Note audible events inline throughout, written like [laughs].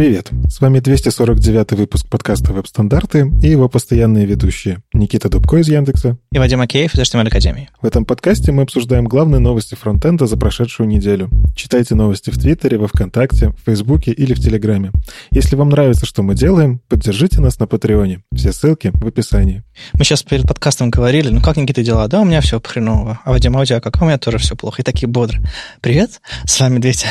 Привет! С вами 249 выпуск подкаста «Веб-стандарты» и его постоянные ведущие Никита Дубко из Яндекса и Вадим Акеев из HTML Академии. В этом подкасте мы обсуждаем главные новости фронтенда за прошедшую неделю. Читайте новости в Твиттере, во Вконтакте, в Фейсбуке или в Телеграме. Если вам нравится, что мы делаем, поддержите нас на Патреоне. Все ссылки в описании. Мы сейчас перед подкастом говорили, ну как, Никита, дела? Да, у меня все хреново. А Вадим, а у тебя как? А у меня тоже все плохо. И такие бодры. Привет, с вами 200...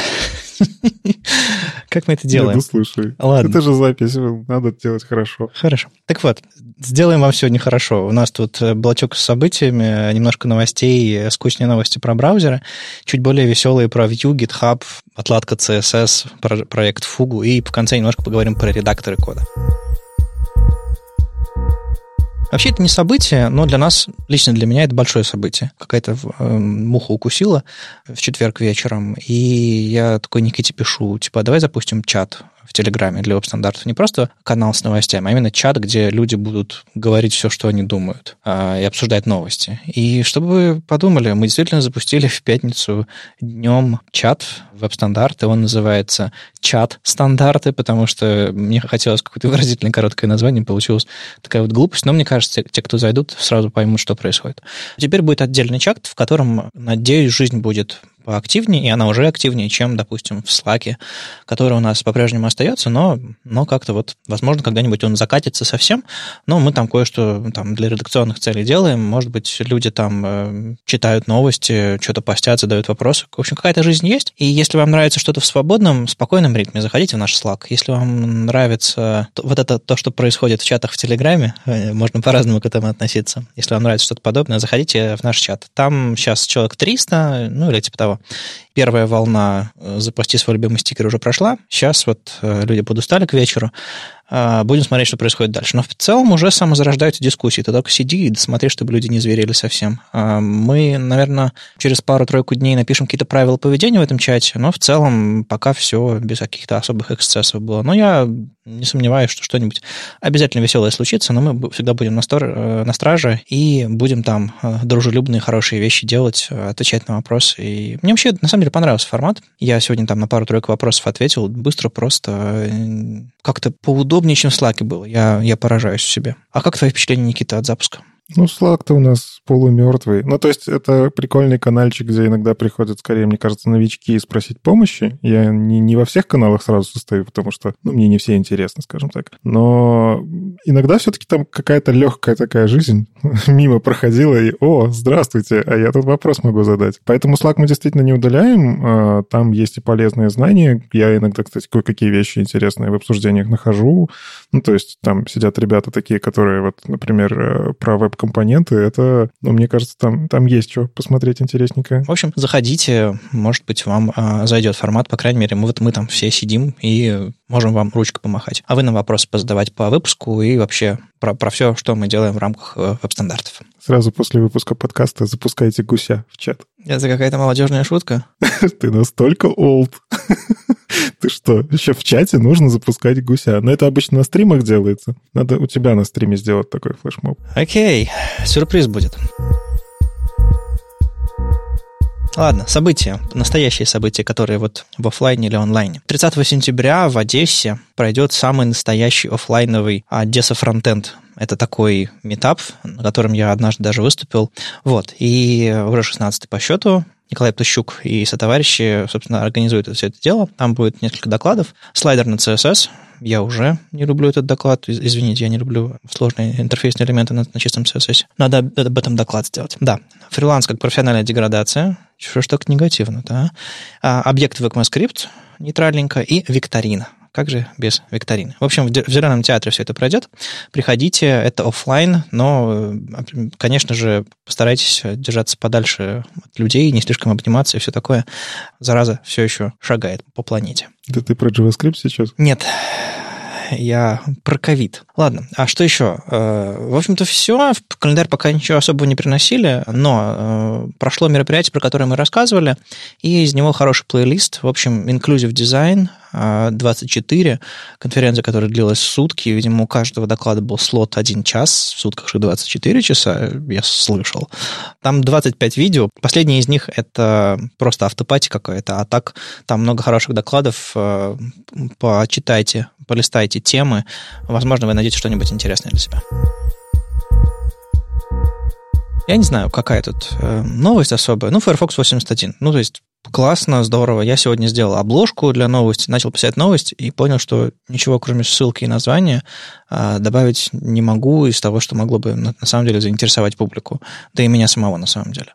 [laughs] Как мы это делаем? ну слушай. Ладно. Это же запись, надо делать хорошо. Хорошо. Так вот, сделаем вам сегодня хорошо. У нас тут э, блочок с событиями, немножко новостей, э, скучные новости про браузеры, чуть более веселые про Vue, GitHub, отладка CSS, про проект Fugu, и в конце немножко поговорим про редакторы кода. Вообще это не событие, но для нас, лично для меня, это большое событие. Какая-то э, муха укусила в четверг вечером, и я такой Никите пишу, типа, давай запустим чат в Телеграме для веб-стандартов. Не просто канал с новостями, а именно чат, где люди будут говорить все, что они думают, а, и обсуждать новости. И чтобы вы подумали, мы действительно запустили в пятницу днем чат веб-стандарты. Он называется чат-стандарты, потому что мне хотелось какое-то выразительное короткое название, получилось такая вот глупость. Но мне кажется, те, кто зайдут, сразу поймут, что происходит. Теперь будет отдельный чат, в котором, надеюсь, жизнь будет поактивнее, и она уже активнее, чем, допустим, в Slack, который у нас по-прежнему остается, но, но как-то вот, возможно, когда-нибудь он закатится совсем, но мы там кое-что там для редакционных целей делаем, может быть, люди там э, читают новости, что-то постят, задают вопросы. В общем, какая-то жизнь есть, и если вам нравится что-то в свободном, спокойном ритме, заходите в наш Slack. Если вам нравится то, вот это то, что происходит в чатах в Телеграме, э, можно по-разному к этому относиться. Если вам нравится что-то подобное, заходите в наш чат. Там сейчас человек 300, ну или типа того. Первая волна э, «Запусти свой любимый стикер» уже прошла. Сейчас вот э, люди подустали к вечеру. А, будем смотреть, что происходит дальше. Но в целом уже самозарождаются дискуссии. Ты только сиди и смотри, чтобы люди не зверели совсем. А, мы, наверное, через пару-тройку дней напишем какие-то правила поведения в этом чате, но в целом пока все без каких-то особых эксцессов было. Но я не сомневаюсь, что что-нибудь обязательно веселое случится, но мы всегда будем на, стор... Э, на страже и будем там э, дружелюбные, хорошие вещи делать, э, отвечать на вопросы. И мне вообще, на самом деле, понравился формат. Я сегодня там на пару-тройку вопросов ответил быстро, просто как-то поудобнее удобнее, чем в Slack было. Я, я поражаюсь себе. А как твои впечатления, Никита, от запуска? Ну, Slack-то у нас полумертвый. Ну, то есть это прикольный каналчик, где иногда приходят, скорее, мне кажется, новички и спросить помощи. Я не, не во всех каналах сразу состою, потому что, ну, мне не все интересны, скажем так. Но иногда все-таки там какая-то легкая такая жизнь [laughs] мимо проходила, и, о, здравствуйте, а я тут вопрос могу задать. Поэтому Slack мы действительно не удаляем. А, там есть и полезные знания. Я иногда, кстати, кое-какие вещи интересные в обсуждениях нахожу. Ну, то есть там сидят ребята такие, которые, вот, например, э, про веб компоненты, это, ну, мне кажется, там, там есть что посмотреть интересненькое. В общем, заходите, может быть, вам а, зайдет формат, по крайней мере, мы вот мы там все сидим и можем вам ручкой помахать. А вы нам вопросы позадавать по выпуску и вообще про, про все, что мы делаем в рамках э, веб-стандартов. Сразу после выпуска подкаста запускайте гуся в чат. Это какая-то молодежная шутка? [laughs] Ты настолько old. [laughs] Ты что, еще в чате нужно запускать гуся? Но это обычно на стримах делается. Надо у тебя на стриме сделать такой флешмоб. Окей, сюрприз будет. Ладно, события, настоящие события, которые вот в офлайне или онлайне. 30 сентября в Одессе пройдет самый настоящий офлайновый Одесса фронтенд. Это такой метап, на котором я однажды даже выступил. Вот, и уже 16 по счету Николай Птущук и сотоварищи, собственно, организуют все это дело. Там будет несколько докладов. Слайдер на CSS. Я уже не люблю этот доклад. Извините, я не люблю сложные интерфейсные элементы на, на чистом CSS. Надо об этом доклад сделать. Да, фриланс как профессиональная деградация. Что ж так негативно, да? А, объект в ECMAScript нейтральненько и викторина. Как же без викторины? В общем, в Зеленом театре все это пройдет. Приходите, это офлайн, но, э, конечно же, постарайтесь держаться подальше от людей, не слишком обниматься и все такое. Зараза все еще шагает по планете. Да ты про JavaScript сейчас? Нет я про ковид. Ладно, а что еще? Э, в общем-то, все. В календарь пока ничего особого не приносили, но э, прошло мероприятие, про которое мы рассказывали, и из него хороший плейлист. В общем, Inclusive Design, 24, конференция, которая длилась сутки, видимо, у каждого доклада был слот один час, в сутках же 24 часа, я слышал. Там 25 видео, последний из них это просто автопати какая-то, а так там много хороших докладов, э, почитайте, полистайте темы, возможно, вы найдете что-нибудь интересное для себя. Я не знаю, какая тут э, новость особая. Ну, Firefox 81. Ну, то есть классно, здорово. Я сегодня сделал обложку для новости, начал писать новость и понял, что ничего, кроме ссылки и названия, э, добавить не могу из того, что могло бы на самом деле заинтересовать публику. Да и меня самого, на самом деле.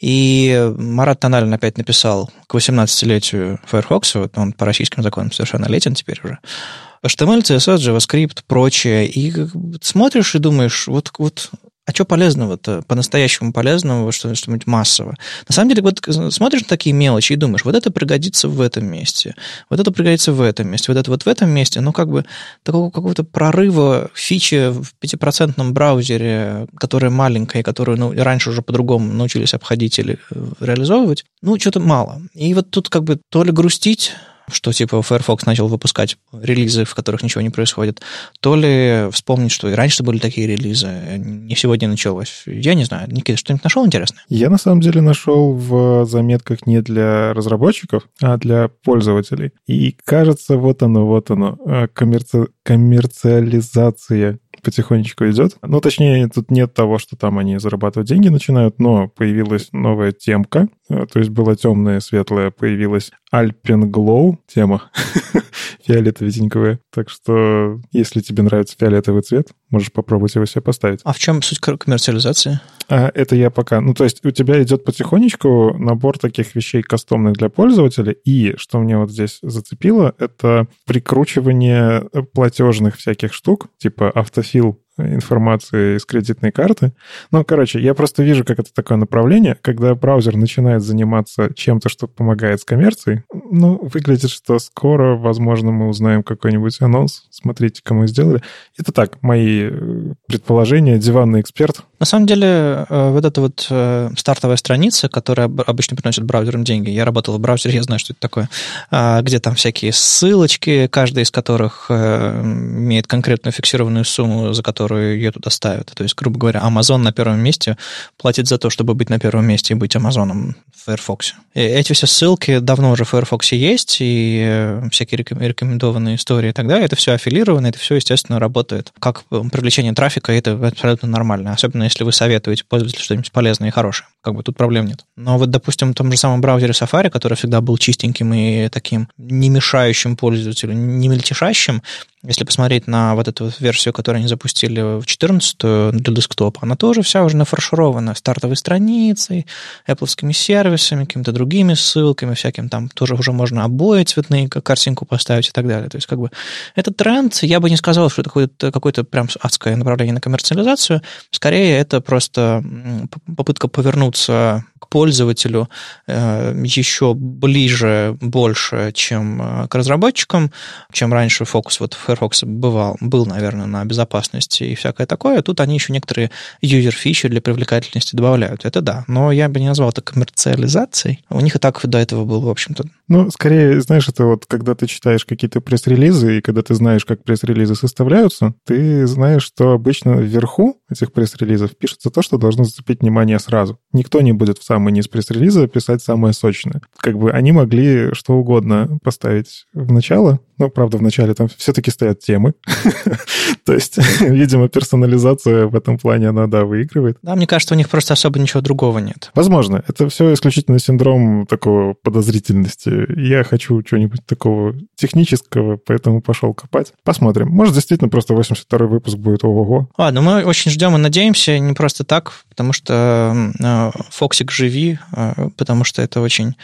И Марат Тоналин опять написал к 18-летию Firefox, вот он по российским законам совершеннолетен теперь уже, HTML, CSS, JavaScript, прочее. И смотришь и думаешь, вот, вот а что полезного-то, по-настоящему полезного, что, что-нибудь массового? На самом деле, вот смотришь на такие мелочи и думаешь, вот это пригодится в этом месте, вот это пригодится в этом месте, вот это вот в этом месте, ну, как бы такого какого-то прорыва фичи в пятипроцентном браузере, которая маленькая, которую ну, раньше уже по-другому научились обходить или э, реализовывать, ну, что-то мало. И вот тут как бы то ли грустить, что типа Firefox начал выпускать релизы, в которых ничего не происходит, то ли вспомнить, что и раньше были такие релизы, не сегодня началось. Я не знаю. Никита, что-нибудь нашел интересное? Я на самом деле нашел в заметках не для разработчиков, а для пользователей. И кажется, вот оно, вот оно, э, коммерци... коммерциализация потихонечку идет. Ну, точнее, тут нет того, что там они зарабатывать деньги начинают, но появилась новая темка, э, то есть была темная, светлая, появилась Alpenglow тема, [laughs] фиолетово-зиньковая. Так что, если тебе нравится фиолетовый цвет, можешь попробовать его себе поставить. А в чем суть коммерциализации? А, это я пока... Ну, то есть у тебя идет потихонечку набор таких вещей кастомных для пользователя, и, что мне вот здесь зацепило, это прикручивание платежных всяких штук, типа автофил информации из кредитной карты. Ну, короче, я просто вижу, как это такое направление, когда браузер начинает заниматься чем-то, что помогает с коммерцией. Ну, выглядит, что скоро, возможно, мы узнаем какой-нибудь анонс. Смотрите, кому сделали. Это так, мои э, предположения, диванный эксперт. На самом деле, э, вот эта вот э, стартовая страница, которая обычно приносит браузерам деньги, я работал в браузере, я знаю, что это такое, а, где там всякие ссылочки, каждая из которых имеет конкретную фиксированную сумму, за которую ее туда ставят. То есть, грубо говоря, Amazon на первом месте платит за то, чтобы быть на первом месте и быть Амазоном в Firefox. И эти все ссылки давно уже в Firefox есть, и э, всякие рекомендованные истории и так далее. Это все аффилировано, это все, естественно, работает как привлечение трафика, это абсолютно нормально. Особенно, если вы советуете пользователю что-нибудь полезное и хорошее. Как бы тут проблем нет. Но вот, допустим, в том же самом браузере Safari, который всегда был чистеньким и таким не мешающим пользователю, не мельтешащим, если посмотреть на вот эту версию, которую они запустили в 14 для десктопа, она тоже вся уже нафарширована стартовой страницей, Apple сервисами, какими-то другими ссылками, всяким там тоже уже можно обои цветные, картинку поставить и так далее. То есть как бы этот тренд, я бы не сказал, что это какое-то, какое-то прям адское направление на коммерциализацию, скорее это просто попытка повернуться к пользователю э, еще ближе, больше, чем э, к разработчикам, чем раньше фокус вот в Firefox бывал, был, наверное, на безопасности и всякое такое. Тут они еще некоторые юзер-фичи для привлекательности добавляют. Это да. Но я бы не назвал это коммерциализацией. У них и так до этого был, в общем-то. Ну, скорее, знаешь, это вот когда ты читаешь какие-то пресс-релизы, и когда ты знаешь, как пресс-релизы составляются, ты знаешь, что обычно вверху этих пресс-релизов пишется то, что должно зацепить внимание сразу. Никто не будет в самый низ пресс-релиза писать самое сочное. Как бы они могли что угодно поставить в начало, но, правда, в начале там все-таки стоят темы. [laughs] То есть, [laughs] видимо, персонализация в этом плане, она, да, выигрывает. Да, мне кажется, у них просто особо ничего другого нет. Возможно. Это все исключительно синдром такого подозрительности. Я хочу чего-нибудь такого технического, поэтому пошел копать. Посмотрим. Может, действительно, просто 82-й выпуск будет ого-го. Ладно, мы очень ждем и надеемся, не просто так, потому что э, Фоксик живи, э, потому что это очень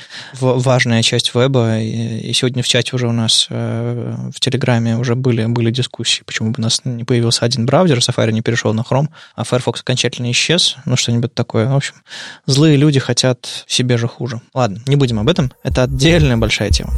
важная часть веба. И сегодня в чате уже у нас э, в Телеграме уже были, были дискуссии, почему бы у нас не появился один браузер, Safari не перешел на Chrome, а Firefox окончательно исчез, ну, что-нибудь такое. В общем, злые люди хотят себе же хуже. Ладно, не будем об этом, это отдельная большая тема.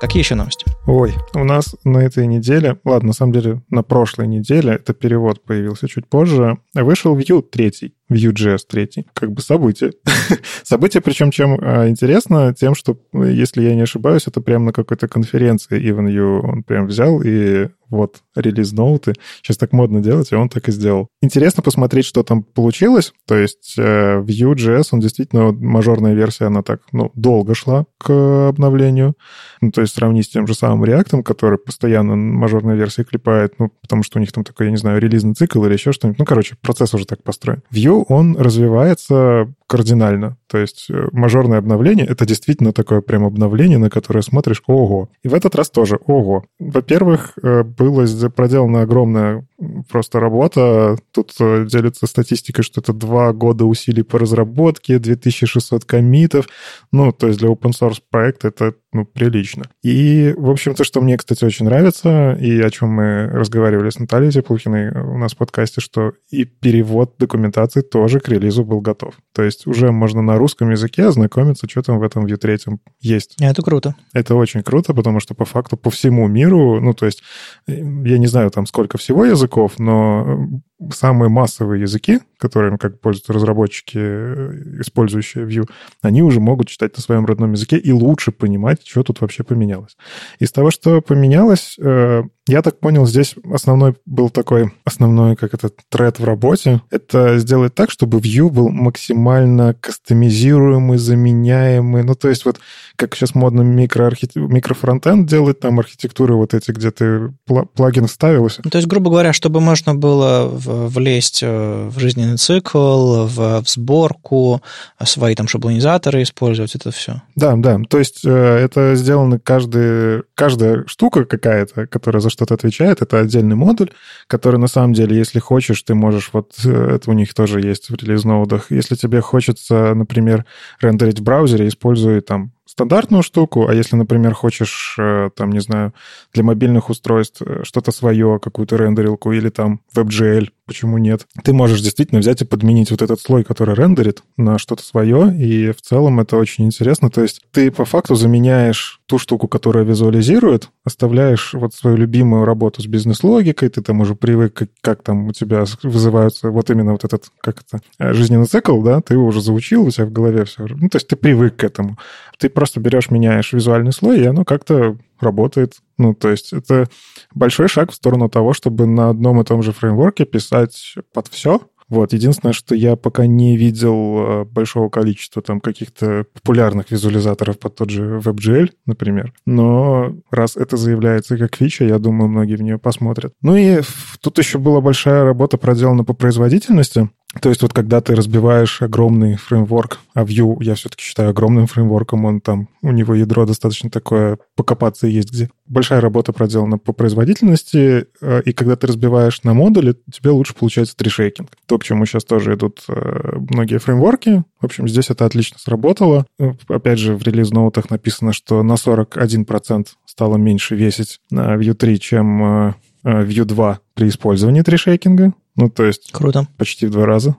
Какие еще новости? Ой, у нас на этой неделе, ладно, на самом деле на прошлой неделе, это перевод появился чуть позже, вышел Vue 3. Vue.js 3. Как бы событие. [laughs] событие, причем чем а, интересно, тем, что, если я не ошибаюсь, это прямо на какой-то конференции EvenView он прям взял и вот релиз-ноуты. Сейчас так модно делать, и он так и сделал. Интересно посмотреть, что там получилось. То есть э, Vue.js, он действительно, мажорная версия, она так, ну, долго шла к обновлению. Ну, то есть сравнить с тем же самым React, который постоянно мажорная версия клепает, ну, потому что у них там такой, я не знаю, релизный цикл или еще что-нибудь. Ну, короче, процесс уже так построен. Vue, он развивается кардинально. То есть э, мажорное обновление — это действительно такое прям обновление, на которое смотришь «Ого». И в этот раз тоже «Ого». Во-первых, э, было проделана огромная просто работа. Тут э, делится статистикой, что это два года усилий по разработке, 2600 комитов. Ну, то есть для open source проекта это ну, прилично. И, в общем-то, что мне, кстати, очень нравится, и о чем мы разговаривали с Натальей Теплухиной у нас в подкасте, что и перевод документации тоже к релизу был готов. То есть уже можно на русском языке ознакомиться, что там в этом Vue 3 есть. Это круто. Это очень круто, потому что по факту по всему миру, ну, то есть я не знаю там сколько всего языков, но самые массовые языки, которыми как пользуются разработчики, э, использующие Vue, они уже могут читать на своем родном языке и лучше понимать, что тут вообще поменялось. Из того, что поменялось, э, я так понял, здесь основной был такой, основной, как это, тред в работе. Это сделать так, чтобы Vue был максимально кастомизируемый, заменяемый. Ну, то есть вот как сейчас модно микроархит... микрофронтенд делать, там архитектуры вот эти, где ты плагин вставился. Ну, то есть, грубо говоря, чтобы можно было влезть э, в жизненный цикл, в, в сборку, свои там шаблонизаторы использовать, это все. Да, да. То есть э, это сделано каждый, каждая штука какая-то, которая за что-то отвечает, это отдельный модуль, который на самом деле, если хочешь, ты можешь, вот э, это у них тоже есть в релиз-ноудах, если тебе хочется, например, рендерить в браузере, используй там стандартную штуку, а если, например, хочешь, э, там, не знаю, для мобильных устройств э, что-то свое, какую-то рендерилку или там WebGL, почему нет, ты можешь действительно взять и подменить вот этот слой, который рендерит, на что-то свое, и в целом это очень интересно. То есть ты по факту заменяешь ту штуку, которая визуализирует, оставляешь вот свою любимую работу с бизнес-логикой, ты там уже привык, как, как там у тебя вызываются вот именно вот этот, как это, э, жизненный цикл, да, ты его уже заучил, у тебя в голове все. Ну, то есть ты привык к этому. Ты просто берешь, меняешь визуальный слой, и оно как-то работает. Ну, то есть это большой шаг в сторону того, чтобы на одном и том же фреймворке писать под все, вот, единственное, что я пока не видел э, большого количества там каких-то популярных визуализаторов под тот же WebGL, например. Но раз это заявляется как фича, я думаю, многие в нее посмотрят. Ну и тут еще была большая работа проделана по производительности. То есть вот когда ты разбиваешь огромный фреймворк, а Vue я все-таки считаю огромным фреймворком, он там, у него ядро достаточно такое, покопаться есть где. Большая работа проделана по производительности, э, и когда ты разбиваешь на модули, тебе лучше получается трешейкинг. То, к чему сейчас тоже идут э, многие фреймворки. В общем, здесь это отлично сработало. Э, опять же, в релиз-ноутах написано, что на 41% стало меньше весить на Vue 3, чем Vue 2 при использовании трешейкинга. Ну, то есть... Круто. Почти в два раза.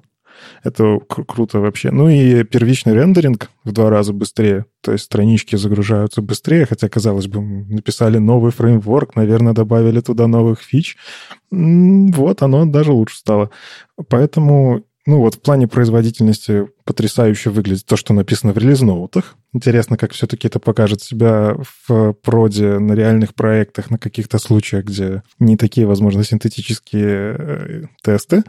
Это кру- круто вообще. Ну и первичный рендеринг в два раза быстрее. То есть странички загружаются быстрее, хотя, казалось бы, написали новый фреймворк, наверное, добавили туда новых фич. Вот, оно даже лучше стало. Поэтому ну вот в плане производительности потрясающе выглядит то, что написано в релиз-ноутах. Интересно, как все-таки это покажет себя в проде на реальных проектах, на каких-то случаях, где не такие, возможно, синтетические э, тесты.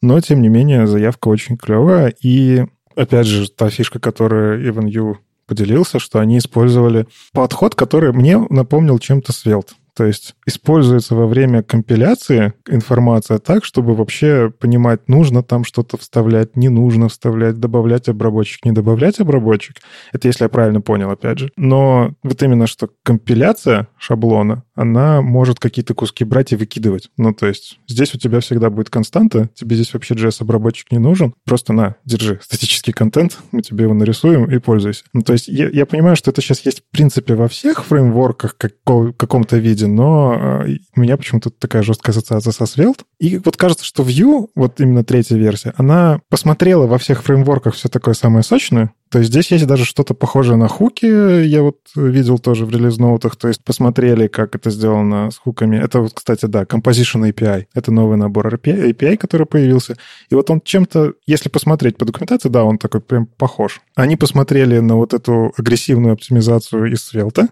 Но, тем не менее, заявка очень клевая. И, опять же, та фишка, которую Иван Ю поделился, что они использовали подход, который мне напомнил чем-то Svelte. То есть используется во время компиляции информация так, чтобы вообще понимать, нужно там что-то вставлять, не нужно вставлять, добавлять обработчик, не добавлять обработчик. Это если я правильно понял, опять же. Но вот именно что компиляция шаблона, она может какие-то куски брать и выкидывать. Ну, то есть здесь у тебя всегда будет константа, тебе здесь вообще JS-обработчик не нужен. Просто на, держи статический контент, мы тебе его нарисуем и пользуйся. Ну, то есть я, я понимаю, что это сейчас есть в принципе во всех фреймворках как, в каком-то виде, но э, у меня почему-то такая жесткая ассоциация со Svelte. И вот кажется, что Vue, вот именно третья версия, она посмотрела во всех фреймворках все такое самое сочное, То есть здесь есть даже что-то похожее на хуки, я вот видел тоже в релиз-ноутах, то есть посмотрели, как это сделано с хуками. Это вот, кстати, да, Composition API. Это новый набор API, API, который появился. И вот он чем-то, если посмотреть по документации, да, он такой прям похож. Они посмотрели на вот эту агрессивную оптимизацию из Svelte,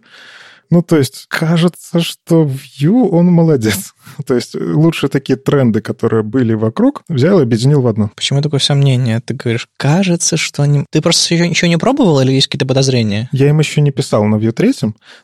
ну, то есть, кажется, что Vue, он молодец. [laughs] То есть, лучшие такие тренды, которые были вокруг, взял и объединил в одно. Почему такое сомнение? Ты говоришь, кажется, что они... Ты просто еще, еще не пробовал или есть какие-то подозрения? Я им еще не писал на Vue 3.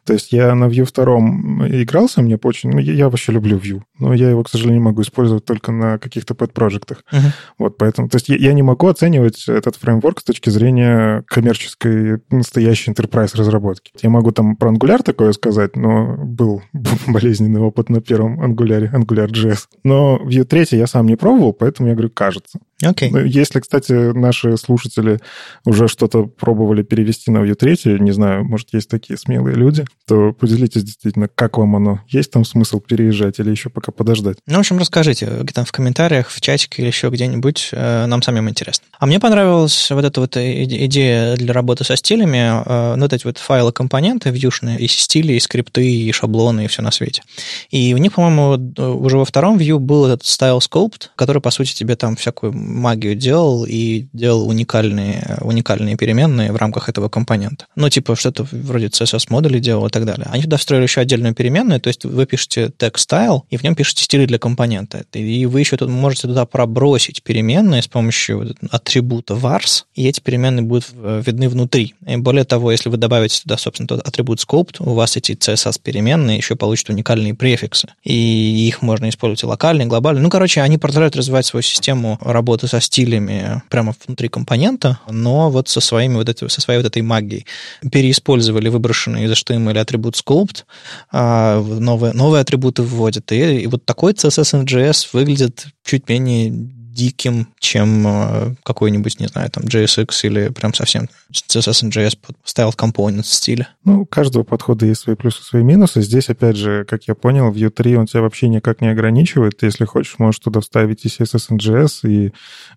То есть, я на Vue 2 игрался, мне очень... Ну, я вообще люблю Vue, но я его, к сожалению, могу использовать только на каких-то pet-проектах. Uh-huh. Вот, поэтому... То есть, я, я не могу оценивать этот фреймворк с точки зрения коммерческой, настоящей enterprise разработки. Я могу там про Angular такое сказать, но был [laughs] болезненный опыт на первом Angular, Angular.js. Но Vue 3 я сам не пробовал, поэтому я говорю, кажется. Okay. Если, кстати, наши слушатели уже что-то пробовали перевести на Vue 3, не знаю, может, есть такие смелые люди, то поделитесь действительно, как вам оно. Есть там смысл переезжать или еще пока подождать? Ну, в общем, расскажите там в комментариях, в чатике или еще где-нибудь. Э, нам самим интересно. А мне понравилась вот эта вот идея для работы со стилями, э, ну, вот эти вот файлы-компоненты вьюшные, и стили, и скрипты, и шаблоны, и все на свете. И у них, по-моему, уже во втором Vue был этот style sculpt, который, по сути, тебе там всякую магию делал и делал уникальные, уникальные переменные в рамках этого компонента. Ну, типа, что-то вроде CSS-модули делал и так далее. Они туда встроили еще отдельную переменную, то есть вы пишете text style, и в нем пишете стили для компонента. И вы еще тут можете туда пробросить переменные с помощью атрибута vars, и эти переменные будут видны внутри. И более того, если вы добавите туда, собственно, тот атрибут sculpt, у вас эти CSS-переменные еще получат уникальные префиксы. И их можно использовать и локально, и глобально. Ну, короче, они продолжают развивать свою систему работы со стилями прямо внутри компонента, но вот со, своими вот этой, со своей вот этой магией. Переиспользовали выброшенный из HTML атрибут sculpt, а, новые, новые атрибуты вводят, и, и вот такой CSS NGS выглядит чуть менее диким, чем э, какой-нибудь, не знаю, там JSX или прям совсем CSS JS Style Component стиля. Ну, у каждого подхода есть свои плюсы, свои минусы. Здесь, опять же, как я понял, Vue 3 он тебя вообще никак не ограничивает. Если хочешь, можешь туда вставить и CSS JS, и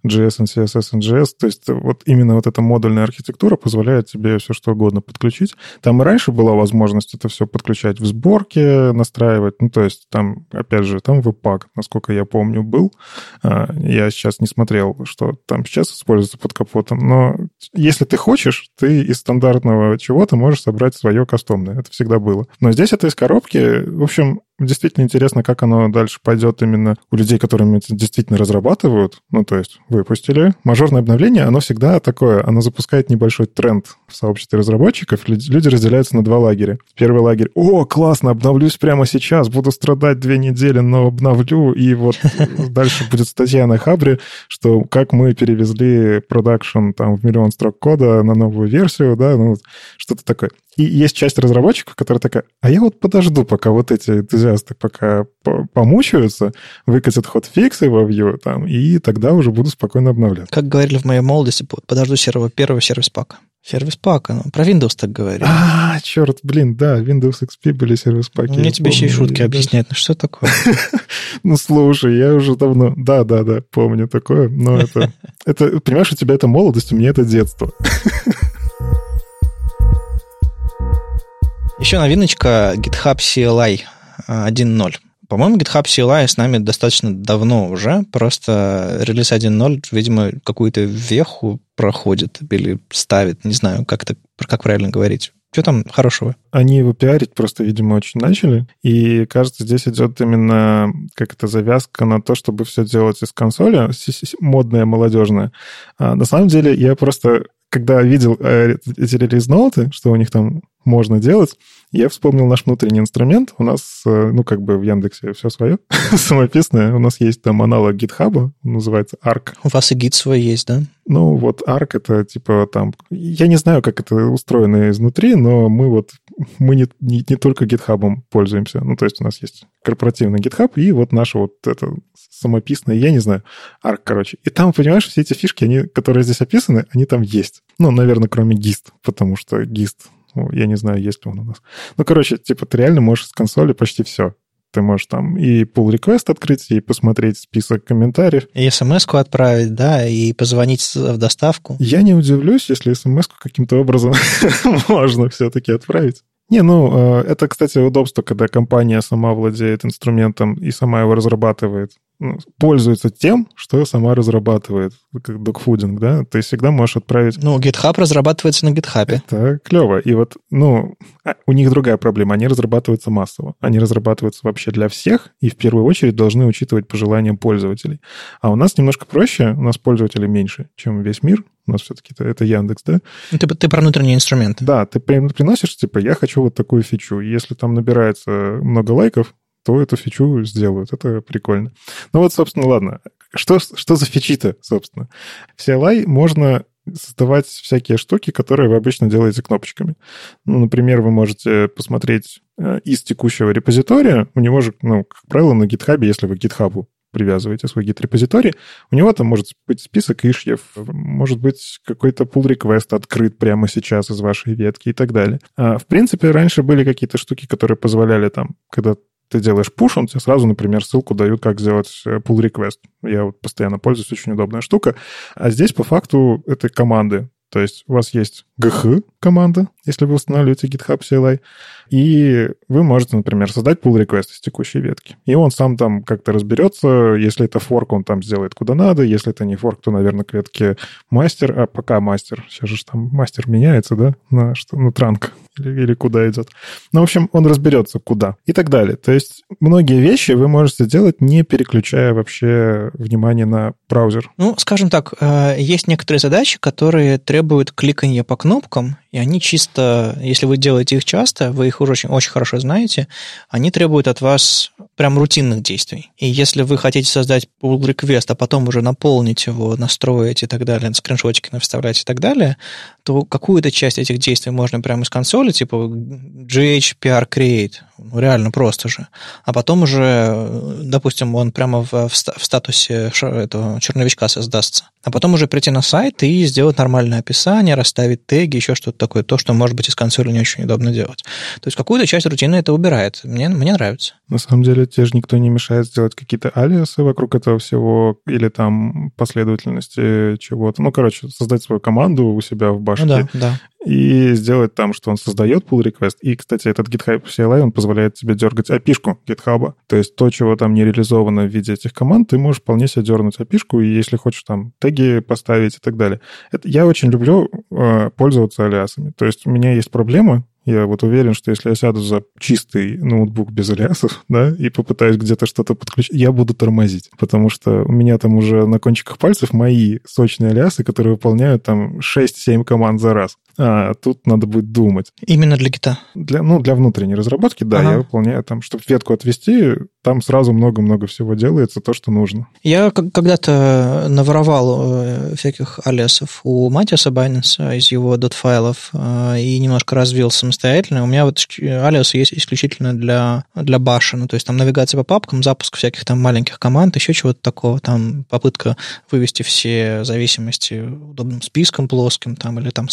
JS and CSS JS. То есть вот именно вот эта модульная архитектура позволяет тебе все что угодно подключить. Там и раньше была возможность это все подключать в сборке, настраивать. Ну, то есть там, опять же, там Webpack, насколько я помню, был. А, я сейчас не смотрел, что там сейчас используется под капотом, но если ты хочешь, ты из стандартного чего-то можешь собрать свое кастомное. Это всегда было. Но здесь это из коробки. В общем, Действительно интересно, как оно дальше пойдет именно у людей, которыми это действительно разрабатывают. Ну, то есть выпустили. Мажорное обновление, оно всегда такое. Оно запускает небольшой тренд в сообществе разработчиков. Люди разделяются на два лагеря. Первый лагерь. О, классно, обновлюсь прямо сейчас. Буду страдать две недели, но обновлю. И вот [laughs] дальше будет статья на Хабре, что как мы перевезли продакшн там в миллион строк кода на новую версию, да, ну, что-то такое. И есть часть разработчиков, которая такая, а я вот подожду, пока вот эти пока помучаются, выкатят ход-фиксы во Vue, там, и тогда уже буду спокойно обновлять. Как говорили в моей молодости, подожду серого, первого сервис-пака. Сервис-пака, ну, про Windows так говорили. А, черт, блин, да, Windows XP были сервис-паки. Мне тебе еще и шутки объяснять, ну что такое? [laughs] Ну, слушай, я уже давно... Да, да, да, помню такое, но это... [laughs] это Понимаешь, у тебя это молодость, у меня это детство. [laughs] Еще новиночка GitHub CLI 1.0. По-моему, GitHub CLI с нами достаточно давно уже, просто релиз 1.0, видимо, какую-то веху проходит или ставит, не знаю, как, это, как правильно говорить. Что там хорошего? Они его пиарить просто, видимо, очень начали. И, кажется, здесь идет именно как это завязка на то, чтобы все делать из консоли, модная, молодежная. А на самом деле, я просто, когда видел э, эти релиз-ноуты, что у них там можно делать. Я вспомнил наш внутренний инструмент. У нас, э, ну, как бы в Яндексе все свое, [laughs] самописное. У нас есть там аналог GitHub, называется Arc. У вас и гид свой есть, да? Ну, вот Arc это типа там... Я не знаю, как это устроено изнутри, но мы вот... Мы не, не, не только GitHub пользуемся. Ну, то есть у нас есть корпоративный GitHub и вот наше вот это самописное, я не знаю, Arc, короче. И там, понимаешь, все эти фишки, они, которые здесь описаны, они там есть. Ну, наверное, кроме GIST, потому что GIST ну, я не знаю, есть ли он у нас. Ну, короче, типа, ты реально можешь с консоли почти все Ты можешь там и pull request открыть, и посмотреть список комментариев. И смс-ку отправить, да, и позвонить в доставку. Я не удивлюсь, если смс-ку каким-то образом [laughs] можно все-таки отправить. Не, ну, э, это, кстати, удобство, когда компания сама владеет инструментом и сама его разрабатывает. Ну, пользуется тем, что сама разрабатывает, как докфудинг, да, ты всегда можешь отправить... Ну, GitHub разрабатывается на GitHub. Это клево. И вот, ну, а, у них другая проблема. Они разрабатываются массово. Они разрабатываются вообще для всех и в первую очередь должны учитывать пожелания пользователей. А у нас немножко проще, у нас пользователей меньше, чем весь мир, у нас все-таки это, это Яндекс, да? Ну, ты, ты про внутренние инструменты. Да, ты приносишь, типа, я хочу вот такую фичу. Если там набирается много лайков, то эту фичу сделают. Это прикольно. Ну вот, собственно, ладно. Что, что за фичи-то, собственно? В CLI можно создавать всякие штуки, которые вы обычно делаете кнопочками. Ну, например, вы можете посмотреть э, из текущего репозитория. У него же, ну, как правило, на GitHub, если вы к GitHub привязываете свой гид-репозиторий, у него там может быть список ишьев, может быть какой-то pull request открыт прямо сейчас из вашей ветки и так далее. А, в принципе, раньше были какие-то штуки, которые позволяли там, когда ты делаешь пуш, он тебе сразу, например, ссылку дают, как сделать э, pull request. Я вот постоянно пользуюсь, очень удобная штука. А здесь, по факту, это команды. То есть у вас есть gh команда, если вы устанавливаете GitHub CLI, и вы можете, например, создать pull request из текущей ветки. И он сам там как-то разберется. Если это форк, он там сделает куда надо. Если это не форк, то, наверное, к ветке мастер, а пока мастер. Сейчас же там мастер меняется, да, на, что, на транк или, куда идет. Ну, в общем, он разберется, куда и так далее. То есть многие вещи вы можете делать, не переключая вообще внимание на браузер. Ну, скажем так, э, есть некоторые задачи, которые требуют кликания по кнопкам, и они чисто, если вы делаете их часто, вы их уже очень, очень хорошо знаете, они требуют от вас прям рутинных действий. И если вы хотите создать pull request, а потом уже наполнить его, настроить и так далее, скриншотики вставлять и так далее, то какую-то часть этих действий можно прямо из консоли, типа GHPR create, ну, реально просто же. А потом уже, допустим, он прямо в, в статусе этого черновичка создастся. А потом уже прийти на сайт и сделать нормальное описание, расставить теги, еще что-то такое, то, что, может быть, из консоли не очень удобно делать. То есть какую-то часть рутины это убирает. Мне, мне нравится. На самом деле, тебе же никто не мешает сделать какие-то алиасы вокруг этого всего или там последовательности чего-то. Ну, короче, создать свою команду у себя в башке. Ну, да, да и сделать там, что он создает pull request. И, кстати, этот GitHub CLI, он позволяет тебе дергать API-шку GitHub. То есть то, чего там не реализовано в виде этих команд, ты можешь вполне себе дернуть API-шку, и если хочешь там теги поставить и так далее. Это, я очень люблю э, пользоваться алиасами. То есть у меня есть проблема, я вот уверен, что если я сяду за чистый ноутбук без алиасов, [laughs] да, и попытаюсь где-то что-то подключить, я буду тормозить, потому что у меня там уже на кончиках пальцев мои сочные алиасы, которые выполняют там 6-7 команд за раз. А тут надо будет думать. Именно для гита? Для, ну, для внутренней разработки, да, ага. я выполняю там, чтобы ветку отвести, там сразу много-много всего делается, то, что нужно. Я когда-то наворовал э, всяких алиасов у Матиаса Байненса из его дот-файлов э, и немножко развил самостоятельно. У меня вот алиасы есть исключительно для, для баша, ну, то есть там навигация по папкам, запуск всяких там маленьких команд, еще чего-то такого, там попытка вывести все зависимости удобным списком плоским, там, или там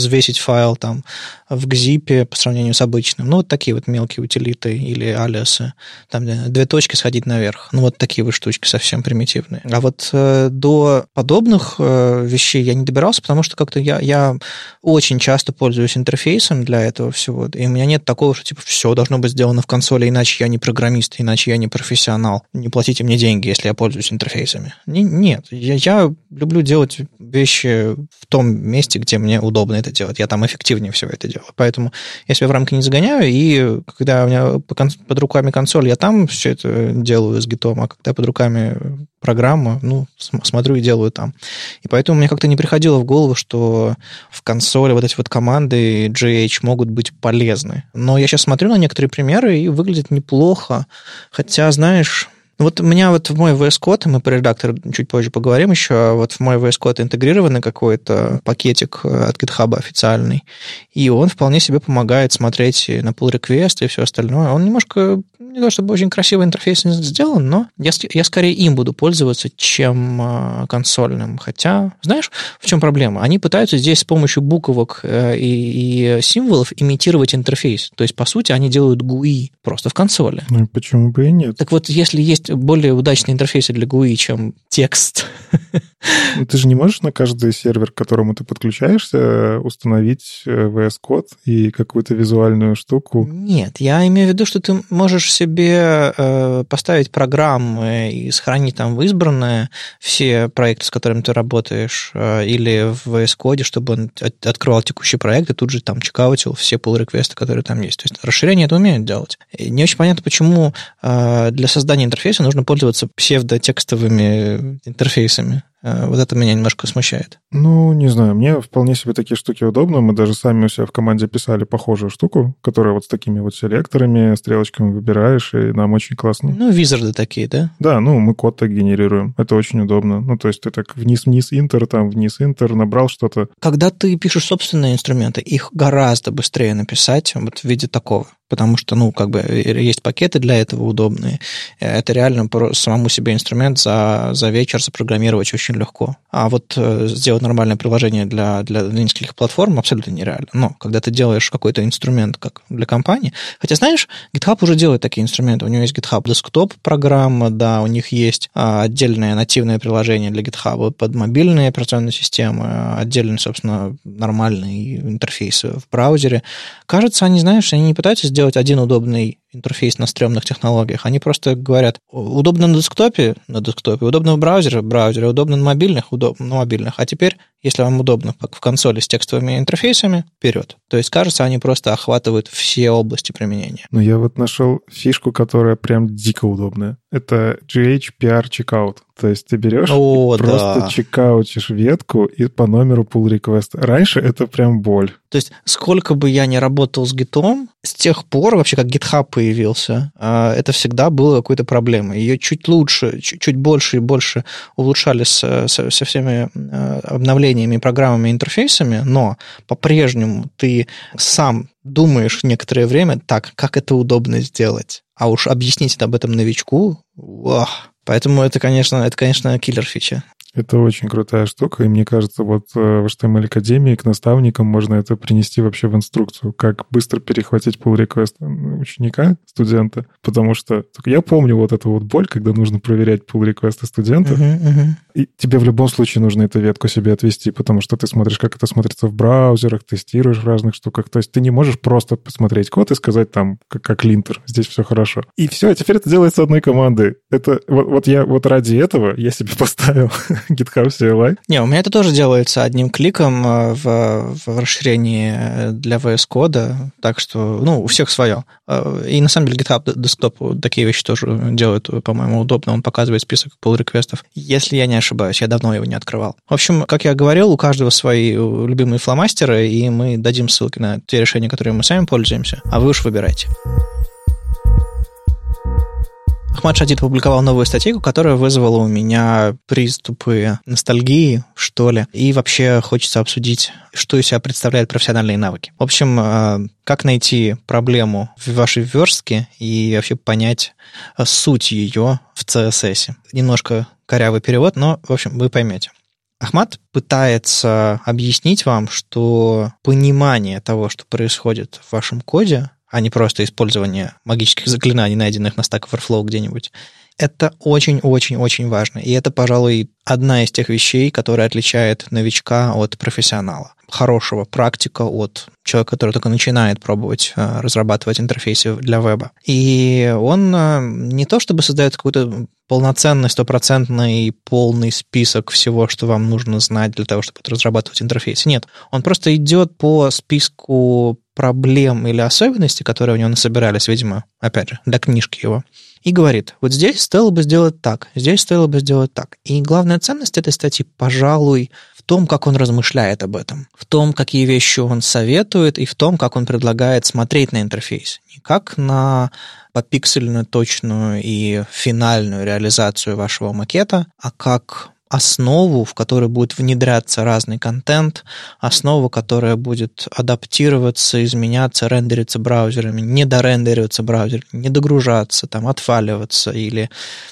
взвесить файл там в GZIP по сравнению с обычным. Ну, вот такие вот мелкие утилиты или алиасы. Там две точки сходить наверх. Ну, вот такие вот штучки совсем примитивные. А вот э, до подобных э, вещей я не добирался, потому что как-то я, я очень часто пользуюсь интерфейсом для этого всего. И у меня нет такого, что типа все должно быть сделано в консоли, иначе я не программист, иначе я не профессионал. Не платите мне деньги, если я пользуюсь интерфейсами. Не, нет, я, я люблю делать вещи в том месте, где мне удобно это делать. Я там эффективнее всего это делаю. Поэтому я себя в рамки не загоняю, и когда у меня под руками консоль, я там все это делаю с гитом, а когда под руками программа, ну, смотрю и делаю там. И поэтому мне как-то не приходило в голову, что в консоли вот эти вот команды GH могут быть полезны. Но я сейчас смотрю на некоторые примеры, и выглядит неплохо. Хотя, знаешь, вот у меня вот в мой VS Code, мы про редактор чуть позже поговорим еще, а вот в мой VS Code интегрированный какой-то пакетик э, от GitHub официальный, и он вполне себе помогает смотреть на pull request и все остальное. Он немножко, не то чтобы очень красивый интерфейс сделан, но я, я скорее им буду пользоваться, чем э, консольным. Хотя, знаешь, в чем проблема? Они пытаются здесь с помощью буквок э, и, и символов имитировать интерфейс. То есть, по сути, они делают GUI просто в консоли. Ну, почему бы и нет? Так вот, если есть более удачные интерфейсы для GUI, чем текст. [laughs] Ну, ты же не можешь на каждый сервер, к которому ты подключаешься, установить э, VS Code и какую-то визуальную штуку? Нет, я имею в виду, что ты можешь себе э, поставить программы и сохранить там в избранное все проекты, с которыми ты работаешь, э, или в VS Code, чтобы он от, открывал текущий проект и тут же там чекаутил все pull реквесты которые там есть. То есть расширение это умеет делать. И не очень понятно, почему э, для создания интерфейса нужно пользоваться псевдотекстовыми интерфейсами. Э, вот это меня немножко смущает. Ну, не знаю, мне вполне себе такие штуки удобны. Мы даже сами у себя в команде писали похожую штуку, которая вот с такими вот селекторами, стрелочками выбираешь, и нам очень классно. Ну, визарды такие, да? Да, ну, мы код так генерируем. Это очень удобно. Ну, то есть ты так вниз-вниз интер, там вниз-интер, набрал что-то. Когда ты пишешь собственные инструменты, их гораздо быстрее написать вот в виде такого потому что, ну, как бы э, есть пакеты для этого удобные. Это реально самому себе инструмент за, за вечер запрограммировать очень легко. А вот э, сделать нормальное приложение для, для, для нескольких платформ абсолютно нереально. Но когда ты делаешь какой-то инструмент как для компании, хотя, знаешь, GitHub уже делает такие инструменты. У него есть GitHub Desktop программа, да, у них есть а, отдельное нативное приложение для GitHub под мобильные операционные системы, отдельный, собственно, нормальный интерфейс в браузере. Кажется, они, знаешь, они не пытаются сделать сделать один удобный интерфейс на стрёмных технологиях. Они просто говорят, удобно на десктопе, на десктопе, удобно в браузере, в браузере, удобно на мобильных, удобно на мобильных. А теперь, если вам удобно как в консоли с текстовыми интерфейсами, вперед. То есть, кажется, они просто охватывают все области применения. Но я вот нашел фишку, которая прям дико удобная. Это GHPR checkout. То есть ты берешь О, и да. просто чекаутишь ветку и по номеру pull request. Раньше это прям боль. То есть сколько бы я ни работал с гитом, с тех пор вообще как GitHub появился, а, это всегда было какой-то проблемой. Ее чуть лучше, чуть, чуть больше и больше улучшали со, со, со всеми а, обновлениями, программами, интерфейсами, но по-прежнему ты сам думаешь некоторое время, так, как это удобно сделать. А уж объяснить об этом новичку, ох. Поэтому это, конечно, это, конечно, киллер фича. Это очень крутая штука, и мне кажется, вот э, в HTML Академии к наставникам можно это принести вообще в инструкцию, как быстро перехватить pull request ученика, студента, потому что я помню вот эту вот боль, когда нужно проверять pull реквесты студентов, uh-huh, uh-huh. и тебе в любом случае нужно эту ветку себе отвести, потому что ты смотришь, как это смотрится в браузерах, тестируешь в разных штуках, то есть ты не можешь просто посмотреть код и сказать там, как, как линтер, здесь все хорошо. И все, теперь это делается одной командой. Это вот, вот я вот ради этого я себе [laughs] поставил [laughs] GitHub CLI. Не, у меня это тоже делается одним кликом э, в, в расширении для VS Code, так что, ну, у всех свое. Э, и на самом деле GitHub Desktop такие вещи тоже делают, по-моему, удобно. Он показывает список pull реквестов если я не ошибаюсь. Я давно его не открывал. В общем, как я говорил, у каждого свои любимые фломастеры, и мы дадим ссылки на те решения, которые мы сами пользуемся, а вы уж выбирайте. Ахмад Шадид опубликовал новую статью, которая вызвала у меня приступы ностальгии, что ли, и вообще хочется обсудить, что из себя представляют профессиональные навыки. В общем, э, как найти проблему в вашей верстке и вообще понять э, суть ее в CSS. Немножко корявый перевод, но, в общем, вы поймете. Ахмат пытается объяснить вам, что понимание того, что происходит в вашем коде, а не просто использование магических заклинаний, найденных на Stack Overflow где-нибудь. Это очень-очень-очень важно. И это, пожалуй, одна из тех вещей, которая отличает новичка от профессионала. Хорошего практика от человека, который только начинает пробовать э, разрабатывать интерфейсы для веба. И он э, не то чтобы создает какой-то полноценный, стопроцентный, полный список всего, что вам нужно знать для того, чтобы разрабатывать интерфейсы. Нет, он просто идет по списку проблем или особенностей, которые у него насобирались, видимо, опять же, для книжки его, и говорит, вот здесь стоило бы сделать так, здесь стоило бы сделать так. И главная ценность этой статьи, пожалуй, в том, как он размышляет об этом, в том, какие вещи он советует, и в том, как он предлагает смотреть на интерфейс. Не как на попиксельную, точную и финальную реализацию вашего макета, а как основу, в которой будет внедряться разный контент, основу, которая будет адаптироваться, изменяться, рендериться браузерами, не дорендериваться браузерами, не догружаться, там, отваливаться или